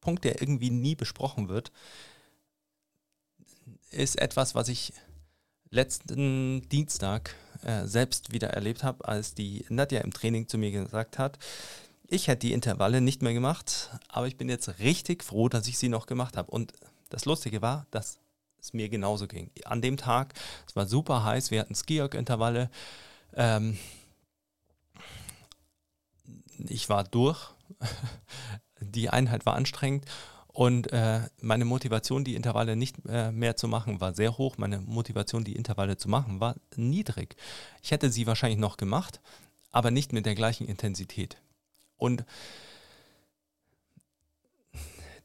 Punkt, der irgendwie nie besprochen wird, ist etwas, was ich letzten Dienstag äh, selbst wieder erlebt habe, als die Nadja im Training zu mir gesagt hat, ich hätte die Intervalle nicht mehr gemacht, aber ich bin jetzt richtig froh, dass ich sie noch gemacht habe. Und das Lustige war, dass es mir genauso ging. An dem Tag, es war super heiß, wir hatten Skiok-Intervalle. Ähm, ich war durch. die Einheit war anstrengend und äh, meine Motivation, die Intervalle nicht äh, mehr zu machen, war sehr hoch. Meine Motivation, die Intervalle zu machen, war niedrig. Ich hätte sie wahrscheinlich noch gemacht, aber nicht mit der gleichen Intensität. Und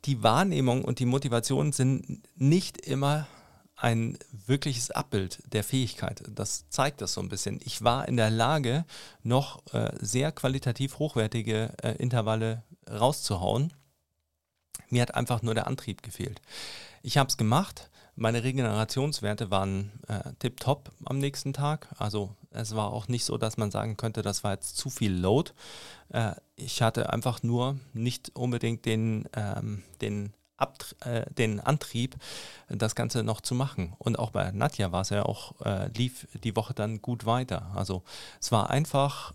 die Wahrnehmung und die Motivation sind nicht immer ein wirkliches Abbild der Fähigkeit. Das zeigt das so ein bisschen. Ich war in der Lage, noch äh, sehr qualitativ hochwertige äh, Intervalle rauszuhauen. Mir hat einfach nur der Antrieb gefehlt. Ich habe es gemacht. Meine Regenerationswerte waren äh, tipptopp am nächsten Tag. Also es war auch nicht so, dass man sagen könnte, das war jetzt zu viel Load. Äh, ich hatte einfach nur nicht unbedingt den, ähm, den Abt äh, den Antrieb, das Ganze noch zu machen. Und auch bei Nadja war es ja auch, äh, lief die Woche dann gut weiter. Also es war einfach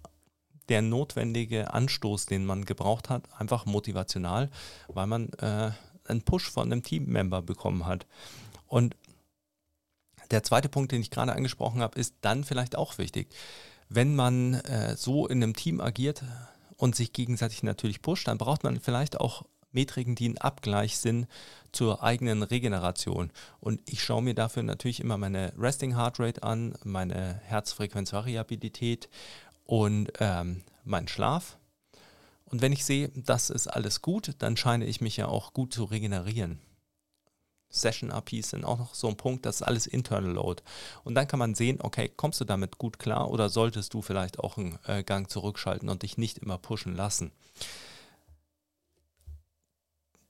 der notwendige Anstoß, den man gebraucht hat, einfach motivational, weil man äh, einen Push von einem Teammember bekommen hat. Und der zweite Punkt, den ich gerade angesprochen habe, ist dann vielleicht auch wichtig. Wenn man äh, so in einem Team agiert und sich gegenseitig natürlich pusht, dann braucht man vielleicht auch Metriken, die ein Abgleich sind zur eigenen Regeneration. Und ich schaue mir dafür natürlich immer meine Resting Heart Rate an, meine Herzfrequenzvariabilität und ähm, meinen Schlaf. Und wenn ich sehe, das ist alles gut, dann scheine ich mich ja auch gut zu regenerieren. Session APIs sind auch noch so ein Punkt, das ist alles Internal Load. Und dann kann man sehen, okay, kommst du damit gut klar oder solltest du vielleicht auch einen äh, Gang zurückschalten und dich nicht immer pushen lassen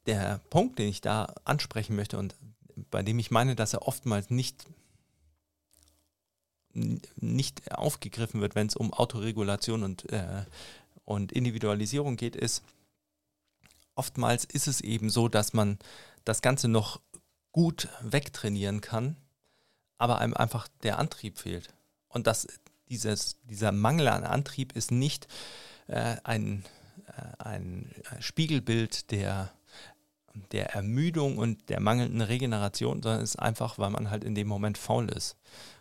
der Punkt, den ich da ansprechen möchte und bei dem ich meine, dass er oftmals nicht nicht aufgegriffen wird, wenn es um Autoregulation und, äh, und Individualisierung geht, ist, oftmals ist es eben so, dass man das Ganze noch gut wegtrainieren kann, aber einem einfach der Antrieb fehlt. Und das, dieses, dieser Mangel an Antrieb ist nicht äh, ein, äh, ein Spiegelbild der, der Ermüdung und der mangelnden Regeneration, sondern ist einfach, weil man halt in dem Moment faul ist.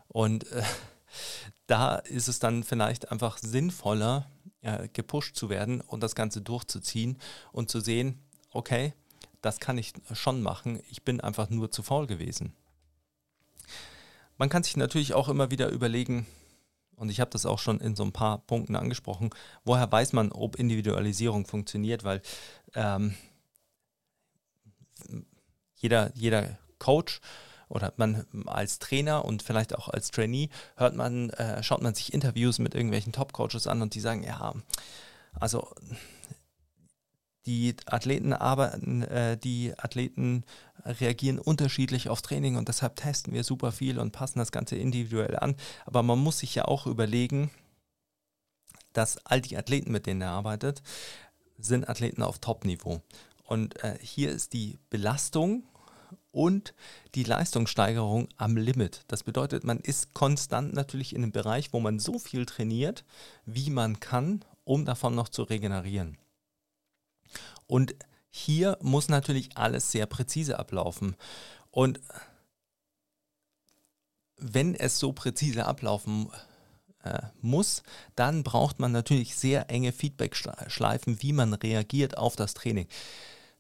Und äh, da ist es dann vielleicht einfach sinnvoller, äh, gepusht zu werden und das Ganze durchzuziehen und zu sehen, okay, das kann ich schon machen, ich bin einfach nur zu faul gewesen. Man kann sich natürlich auch immer wieder überlegen, und ich habe das auch schon in so ein paar Punkten angesprochen, woher weiß man, ob Individualisierung funktioniert, weil ähm, jeder, jeder Coach oder man als Trainer und vielleicht auch als Trainee hört man, äh, schaut man sich Interviews mit irgendwelchen Top-Coaches an und die sagen, ja, also die Athleten arbeiten, äh, die Athleten reagieren unterschiedlich auf Training und deshalb testen wir super viel und passen das Ganze individuell an. Aber man muss sich ja auch überlegen, dass all die Athleten, mit denen er arbeitet, sind Athleten auf Top-Niveau. Und äh, hier ist die Belastung und die Leistungssteigerung am Limit. Das bedeutet, man ist konstant natürlich in einem Bereich, wo man so viel trainiert, wie man kann, um davon noch zu regenerieren. Und hier muss natürlich alles sehr präzise ablaufen. Und wenn es so präzise ablaufen äh, muss, dann braucht man natürlich sehr enge Feedback-Schleifen, wie man reagiert auf das Training.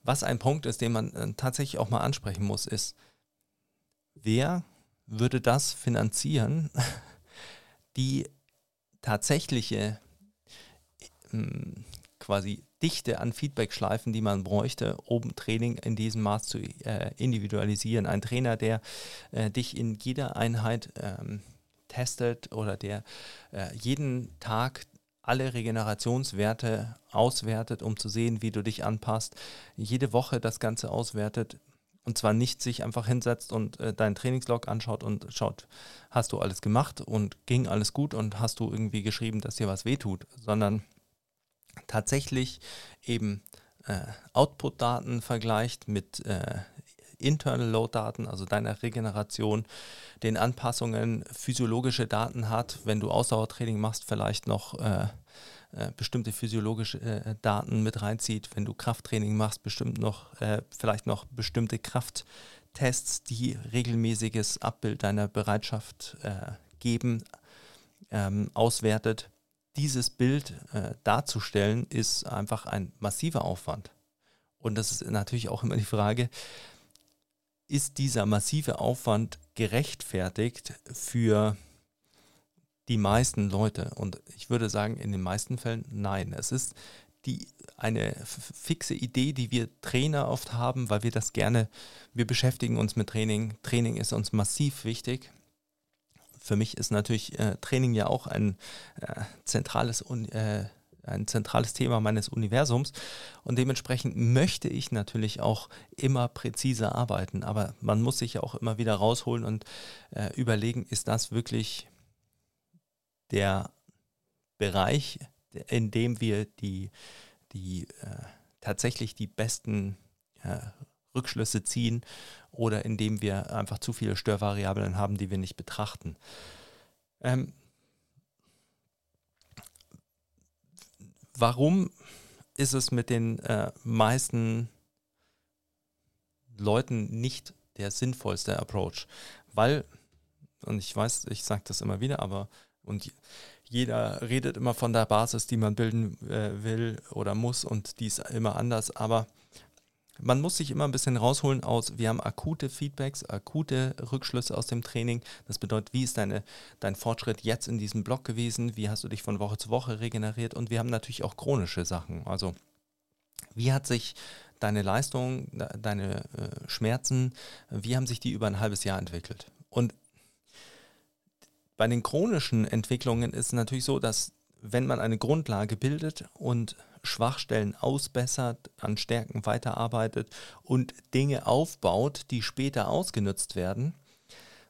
Was ein Punkt ist, den man äh, tatsächlich auch mal ansprechen muss, ist, wer würde das finanzieren, die tatsächliche ähm, quasi Dichte an Feedback-Schleifen, die man bräuchte, um Training in diesem Maß zu äh, individualisieren. Ein Trainer, der äh, dich in jeder Einheit ähm, testet oder der äh, jeden Tag alle Regenerationswerte auswertet, um zu sehen, wie du dich anpasst, jede Woche das Ganze auswertet und zwar nicht sich einfach hinsetzt und äh, deinen Trainingslog anschaut und schaut, hast du alles gemacht und ging alles gut und hast du irgendwie geschrieben, dass dir was wehtut, sondern tatsächlich eben äh, Output-Daten vergleicht mit äh, Internal Load-Daten, also deiner Regeneration, den Anpassungen, physiologische Daten hat, wenn du Ausdauertraining machst, vielleicht noch äh, äh, bestimmte physiologische äh, Daten mit reinzieht, wenn du Krafttraining machst, bestimmt noch, äh, vielleicht noch bestimmte Krafttests, die regelmäßiges Abbild deiner Bereitschaft geben, ähm, auswertet. Dieses Bild äh, darzustellen, ist einfach ein massiver Aufwand. Und das ist natürlich auch immer die Frage, ist dieser massive Aufwand gerechtfertigt für die meisten Leute? Und ich würde sagen, in den meisten Fällen nein. Es ist die, eine fixe Idee, die wir Trainer oft haben, weil wir das gerne, wir beschäftigen uns mit Training. Training ist uns massiv wichtig. Für mich ist natürlich äh, Training ja auch ein äh, zentrales äh, ein zentrales Thema meines Universums. Und dementsprechend möchte ich natürlich auch immer präziser arbeiten, aber man muss sich ja auch immer wieder rausholen und äh, überlegen, ist das wirklich der Bereich, in dem wir die, die äh, tatsächlich die besten äh, Rückschlüsse ziehen oder in dem wir einfach zu viele Störvariablen haben, die wir nicht betrachten. Ähm, warum ist es mit den äh, meisten Leuten nicht der sinnvollste Approach? Weil, und ich weiß, ich sage das immer wieder, aber und jeder redet immer von der Basis, die man bilden äh, will oder muss und die ist immer anders, aber man muss sich immer ein bisschen rausholen aus, wir haben akute Feedbacks, akute Rückschlüsse aus dem Training. Das bedeutet, wie ist deine, dein Fortschritt jetzt in diesem Block gewesen? Wie hast du dich von Woche zu Woche regeneriert? Und wir haben natürlich auch chronische Sachen. Also, wie hat sich deine Leistung, deine äh, Schmerzen, wie haben sich die über ein halbes Jahr entwickelt? Und bei den chronischen Entwicklungen ist es natürlich so, dass wenn man eine Grundlage bildet und Schwachstellen ausbessert, an Stärken weiterarbeitet und Dinge aufbaut, die später ausgenutzt werden.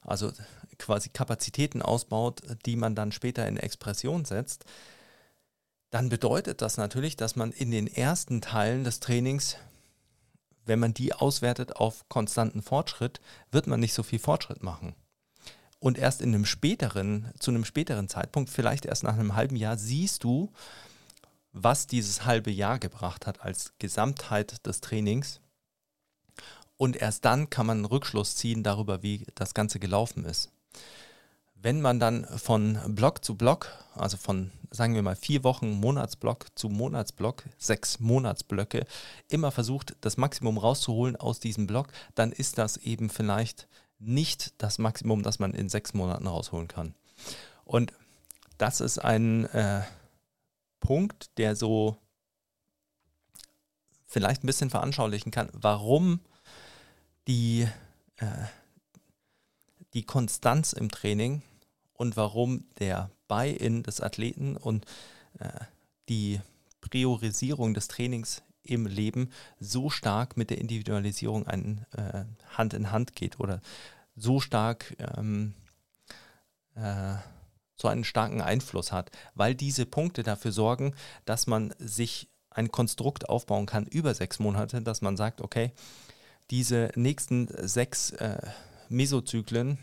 Also quasi Kapazitäten ausbaut, die man dann später in Expression setzt, dann bedeutet das natürlich, dass man in den ersten Teilen des Trainings, wenn man die auswertet auf konstanten Fortschritt, wird man nicht so viel Fortschritt machen. Und erst in einem späteren, zu einem späteren Zeitpunkt, vielleicht erst nach einem halben Jahr, siehst du, was dieses halbe Jahr gebracht hat als Gesamtheit des Trainings. Und erst dann kann man einen Rückschluss ziehen darüber, wie das Ganze gelaufen ist. Wenn man dann von Block zu Block, also von, sagen wir mal, vier Wochen Monatsblock zu Monatsblock, sechs Monatsblöcke, immer versucht, das Maximum rauszuholen aus diesem Block, dann ist das eben vielleicht nicht das Maximum, das man in sechs Monaten rausholen kann. Und das ist ein äh, Punkt, der so vielleicht ein bisschen veranschaulichen kann, warum die, äh, die Konstanz im Training und warum der Buy-in des Athleten und äh, die Priorisierung des Trainings im Leben so stark mit der Individualisierung ein, äh, Hand in Hand geht oder so stark ähm, äh, so einen starken Einfluss hat, weil diese Punkte dafür sorgen, dass man sich ein Konstrukt aufbauen kann über sechs Monate, dass man sagt, okay, diese nächsten sechs äh, Mesozyklen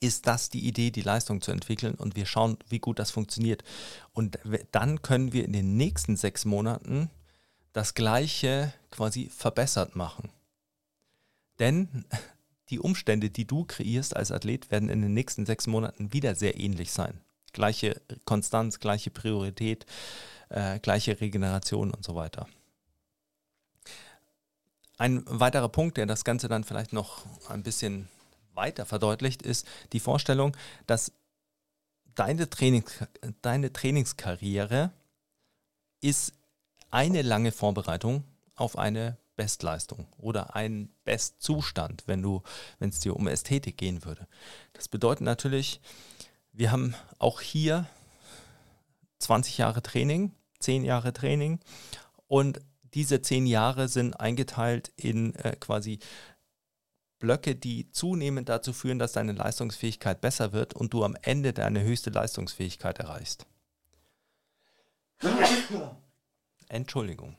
ist das die Idee, die Leistung zu entwickeln und wir schauen, wie gut das funktioniert. Und dann können wir in den nächsten sechs Monaten das Gleiche quasi verbessert machen. Denn die Umstände, die du kreierst als Athlet, werden in den nächsten sechs Monaten wieder sehr ähnlich sein. Gleiche Konstanz, gleiche Priorität, äh, gleiche Regeneration und so weiter. Ein weiterer Punkt, der das Ganze dann vielleicht noch ein bisschen weiter verdeutlicht, ist die Vorstellung, dass deine, Trainings, deine Trainingskarriere ist eine lange Vorbereitung auf eine Bestleistung oder einen Bestzustand, wenn du, wenn es dir um Ästhetik gehen würde. Das bedeutet natürlich, wir haben auch hier 20 Jahre Training, 10 Jahre Training und diese 10 Jahre sind eingeteilt in äh, quasi Blöcke, die zunehmend dazu führen, dass deine Leistungsfähigkeit besser wird und du am Ende deine höchste Leistungsfähigkeit erreichst. Entschuldigung.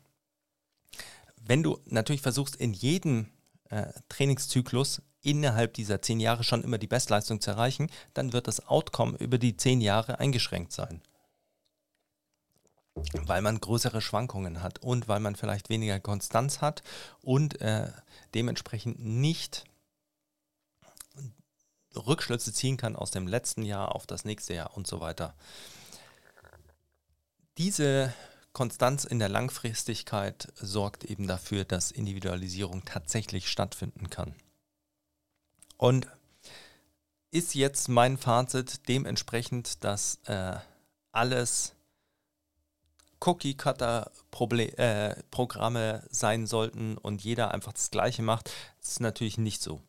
Wenn du natürlich versuchst, in jedem äh, Trainingszyklus innerhalb dieser zehn Jahre schon immer die Bestleistung zu erreichen, dann wird das Outcome über die zehn Jahre eingeschränkt sein. Weil man größere Schwankungen hat und weil man vielleicht weniger Konstanz hat und äh, dementsprechend nicht Rückschlüsse ziehen kann aus dem letzten Jahr auf das nächste Jahr und so weiter. Diese Konstanz in der Langfristigkeit sorgt eben dafür, dass Individualisierung tatsächlich stattfinden kann. Und ist jetzt mein Fazit dementsprechend, dass äh, alles Cookie-Cutter-Programme äh, sein sollten und jeder einfach das Gleiche macht, das ist natürlich nicht so.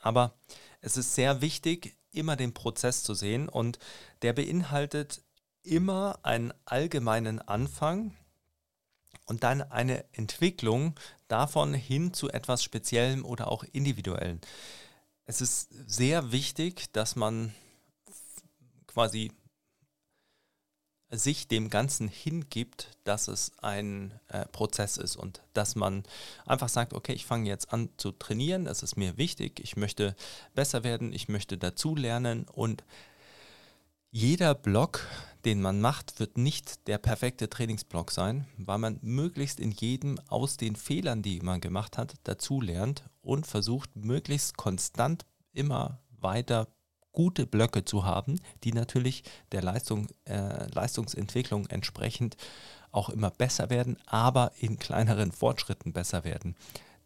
Aber es ist sehr wichtig, immer den Prozess zu sehen und der beinhaltet immer einen allgemeinen Anfang und dann eine Entwicklung davon hin zu etwas Speziellem oder auch Individuellen. Es ist sehr wichtig, dass man quasi sich dem Ganzen hingibt, dass es ein äh, Prozess ist und dass man einfach sagt, okay, ich fange jetzt an zu trainieren, es ist mir wichtig, ich möchte besser werden, ich möchte dazulernen und jeder Block, den man macht, wird nicht der perfekte Trainingsblock sein, weil man möglichst in jedem aus den Fehlern, die man gemacht hat, dazulernt und versucht, möglichst konstant immer weiter gute Blöcke zu haben, die natürlich der Leistung, äh, Leistungsentwicklung entsprechend auch immer besser werden, aber in kleineren Fortschritten besser werden.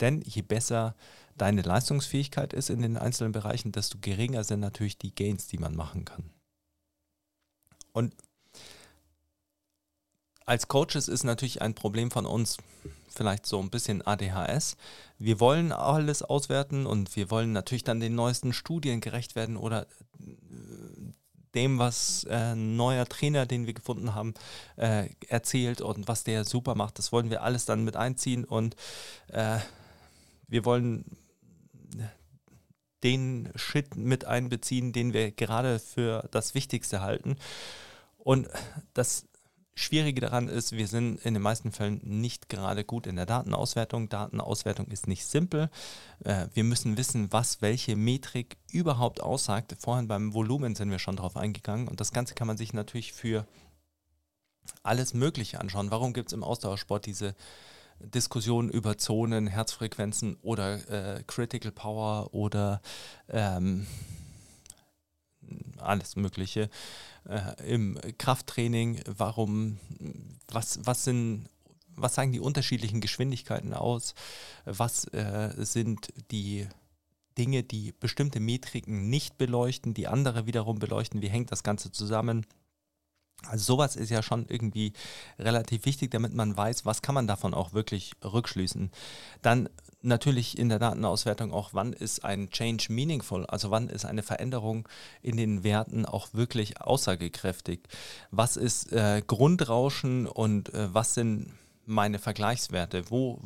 Denn je besser deine Leistungsfähigkeit ist in den einzelnen Bereichen, desto geringer sind natürlich die Gains, die man machen kann. Und als Coaches ist natürlich ein Problem von uns vielleicht so ein bisschen ADHS. Wir wollen alles auswerten und wir wollen natürlich dann den neuesten Studien gerecht werden oder äh, dem, was äh, neuer Trainer, den wir gefunden haben, äh, erzählt und was der super macht. Das wollen wir alles dann mit einziehen und äh, wir wollen den Shit mit einbeziehen, den wir gerade für das Wichtigste halten. Und das Schwierige daran ist, wir sind in den meisten Fällen nicht gerade gut in der Datenauswertung. Datenauswertung ist nicht simpel. Äh, wir müssen wissen, was welche Metrik überhaupt aussagt. Vorhin beim Volumen sind wir schon drauf eingegangen und das Ganze kann man sich natürlich für alles Mögliche anschauen. Warum gibt es im Ausdauersport diese Diskussionen über Zonen, Herzfrequenzen oder äh, Critical Power oder ähm, alles Mögliche äh, im Krafttraining, warum, was, was sind, was sagen die unterschiedlichen Geschwindigkeiten aus, was äh, sind die Dinge, die bestimmte Metriken nicht beleuchten, die andere wiederum beleuchten, wie hängt das Ganze zusammen. Also sowas ist ja schon irgendwie relativ wichtig, damit man weiß, was kann man davon auch wirklich rückschließen. Dann natürlich in der Datenauswertung auch, wann ist ein Change meaningful, also wann ist eine Veränderung in den Werten auch wirklich aussagekräftig. Was ist äh, Grundrauschen und äh, was sind meine Vergleichswerte? Wo,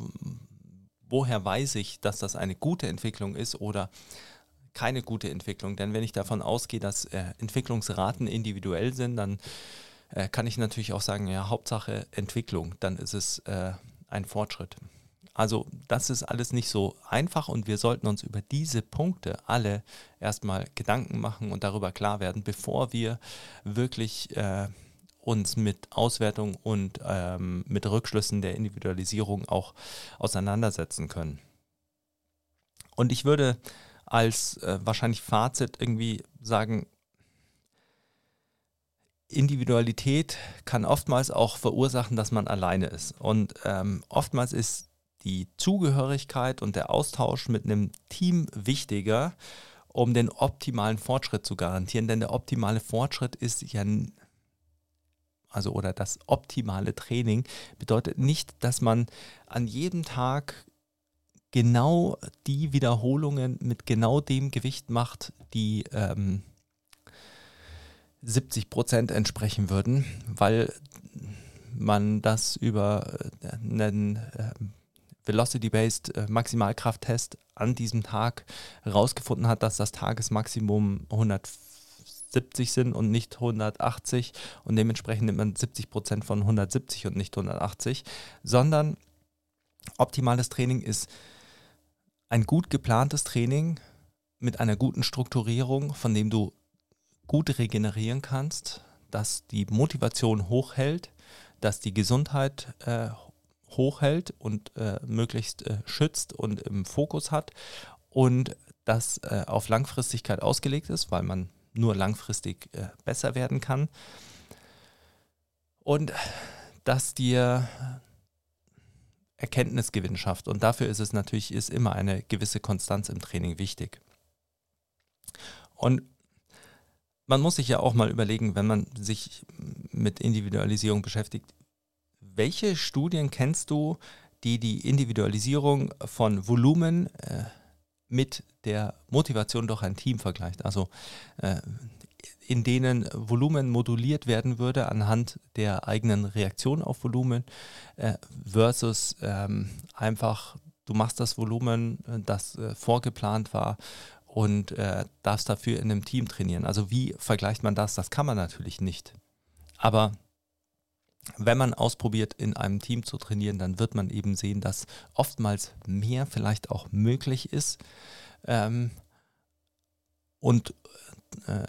woher weiß ich, dass das eine gute Entwicklung ist oder keine gute Entwicklung? Denn wenn ich davon ausgehe, dass äh, Entwicklungsraten individuell sind, dann äh, kann ich natürlich auch sagen, ja, Hauptsache Entwicklung, dann ist es äh, ein Fortschritt. Also das ist alles nicht so einfach und wir sollten uns über diese Punkte alle erstmal Gedanken machen und darüber klar werden, bevor wir wirklich äh, uns mit Auswertung und ähm, mit Rückschlüssen der Individualisierung auch auseinandersetzen können. Und ich würde als äh, wahrscheinlich Fazit irgendwie sagen, Individualität kann oftmals auch verursachen, dass man alleine ist. Und ähm, oftmals ist die Zugehörigkeit und der Austausch mit einem Team wichtiger, um den optimalen Fortschritt zu garantieren. Denn der optimale Fortschritt ist ja, also oder das optimale Training bedeutet nicht, dass man an jedem Tag genau die Wiederholungen mit genau dem Gewicht macht, die ähm, 70 Prozent entsprechen würden, weil man das über äh, einen äh, Velocity-Based äh, Maximalkrafttest an diesem Tag herausgefunden hat, dass das Tagesmaximum 170 sind und nicht 180 und dementsprechend nimmt man 70 Prozent von 170 und nicht 180, sondern optimales Training ist ein gut geplantes Training mit einer guten Strukturierung, von dem du gut regenerieren kannst, dass die Motivation hochhält, dass die Gesundheit äh, hochhält und äh, möglichst äh, schützt und im Fokus hat und das äh, auf Langfristigkeit ausgelegt ist, weil man nur langfristig äh, besser werden kann. Und dass dir Erkenntnisgewinn schafft. Und dafür ist es natürlich ist immer eine gewisse Konstanz im Training wichtig. Und man muss sich ja auch mal überlegen, wenn man sich mit Individualisierung beschäftigt, welche Studien kennst du, die die Individualisierung von Volumen äh, mit der Motivation durch ein Team vergleicht? Also äh, in denen Volumen moduliert werden würde anhand der eigenen Reaktion auf Volumen äh, versus ähm, einfach, du machst das Volumen, das äh, vorgeplant war und äh, darfst dafür in einem Team trainieren. Also wie vergleicht man das? Das kann man natürlich nicht. Aber wenn man ausprobiert, in einem Team zu trainieren, dann wird man eben sehen, dass oftmals mehr vielleicht auch möglich ist ähm, und, äh,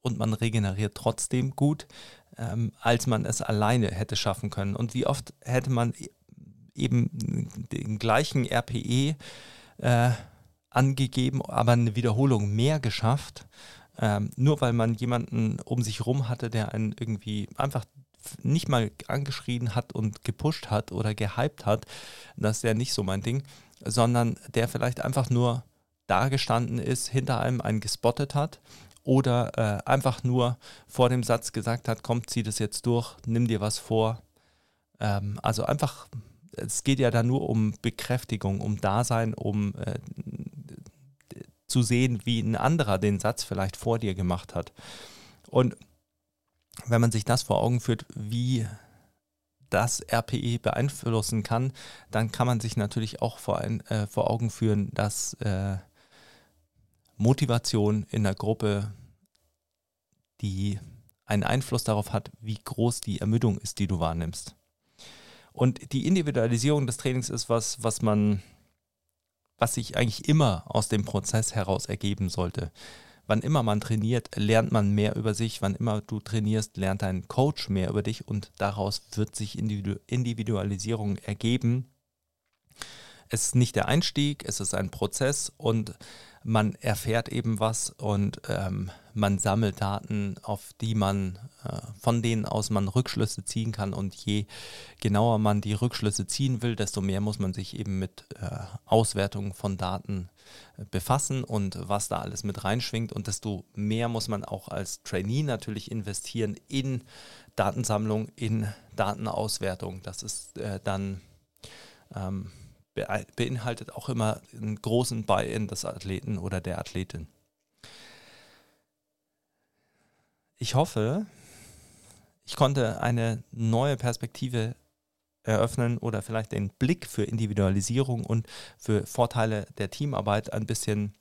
und man regeneriert trotzdem gut, ähm, als man es alleine hätte schaffen können. Und wie oft hätte man e-, eben den gleichen RPE äh, angegeben, aber eine Wiederholung mehr geschafft, ähm, nur weil man jemanden um sich rum hatte, der einen irgendwie einfach nicht mal angeschrien hat und gepusht hat oder gehypt hat, das wäre nicht so mein Ding, sondern der vielleicht einfach nur da gestanden ist, hinter einem einen gespottet hat oder äh, einfach nur vor dem Satz gesagt hat, komm, zieh das jetzt durch, nimm dir was vor. Ähm, also einfach, es geht ja da nur um Bekräftigung, um Dasein, um äh, zu sehen, wie ein anderer den Satz vielleicht vor dir gemacht hat. Und wenn man sich das vor Augen führt, wie das RPE beeinflussen kann, dann kann man sich natürlich auch vor, ein, äh, vor Augen führen, dass äh, Motivation in der Gruppe, die einen Einfluss darauf hat, wie groß die Ermüdung ist, die du wahrnimmst. Und die Individualisierung des Trainings ist was, was man, was sich eigentlich immer aus dem Prozess heraus ergeben sollte. Wann immer man trainiert, lernt man mehr über sich. Wann immer du trainierst, lernt dein Coach mehr über dich und daraus wird sich Individualisierung ergeben. Es ist nicht der Einstieg, es ist ein Prozess und man erfährt eben was und ähm, man sammelt Daten, auf die man, äh, von denen aus man Rückschlüsse ziehen kann. Und je genauer man die Rückschlüsse ziehen will, desto mehr muss man sich eben mit äh, Auswertungen von Daten äh, befassen und was da alles mit reinschwingt. Und desto mehr muss man auch als Trainee natürlich investieren in Datensammlung, in Datenauswertung. Das ist äh, dann ähm, beinhaltet auch immer einen großen Buy-in des Athleten oder der Athletin. Ich hoffe, ich konnte eine neue Perspektive eröffnen oder vielleicht den Blick für Individualisierung und für Vorteile der Teamarbeit ein bisschen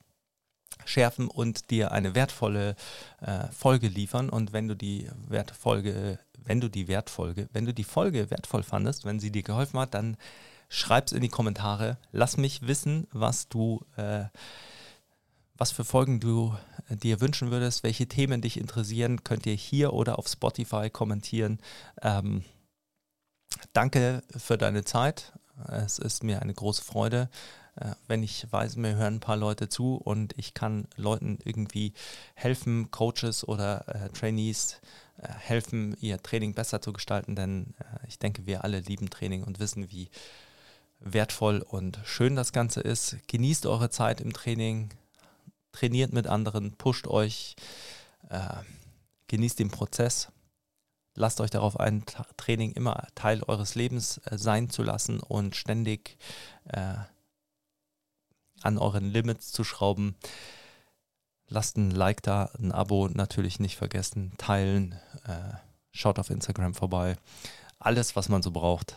schärfen und dir eine wertvolle äh, Folge liefern. Und wenn du die Wertfolge, wenn du die Wertfolge, wenn du die Folge wertvoll fandest, wenn sie dir geholfen hat, dann schreib es in die Kommentare. Lass mich wissen, was du äh, was für Folgen du äh, dir wünschen würdest, welche Themen dich interessieren, könnt ihr hier oder auf Spotify kommentieren. Ähm, danke für deine Zeit. Es ist mir eine große Freude, äh, wenn ich weiß, mir hören ein paar Leute zu und ich kann Leuten irgendwie helfen, Coaches oder äh, Trainees äh, helfen, ihr Training besser zu gestalten, denn äh, ich denke, wir alle lieben Training und wissen, wie wertvoll und schön das Ganze ist. Genießt eure Zeit im Training, trainiert mit anderen, pusht euch, äh, genießt den Prozess. Lasst euch darauf ein, Training immer Teil eures Lebens äh, sein zu lassen und ständig äh, an euren Limits zu schrauben. Lasst ein Like da, ein Abo natürlich nicht vergessen, teilen, äh, schaut auf Instagram vorbei. Alles, was man so braucht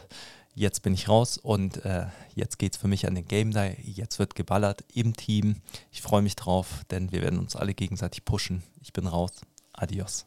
jetzt bin ich raus und äh, jetzt geht es für mich an den Game Day. Jetzt wird geballert im Team. Ich freue mich drauf, denn wir werden uns alle gegenseitig pushen. Ich bin raus. Adios.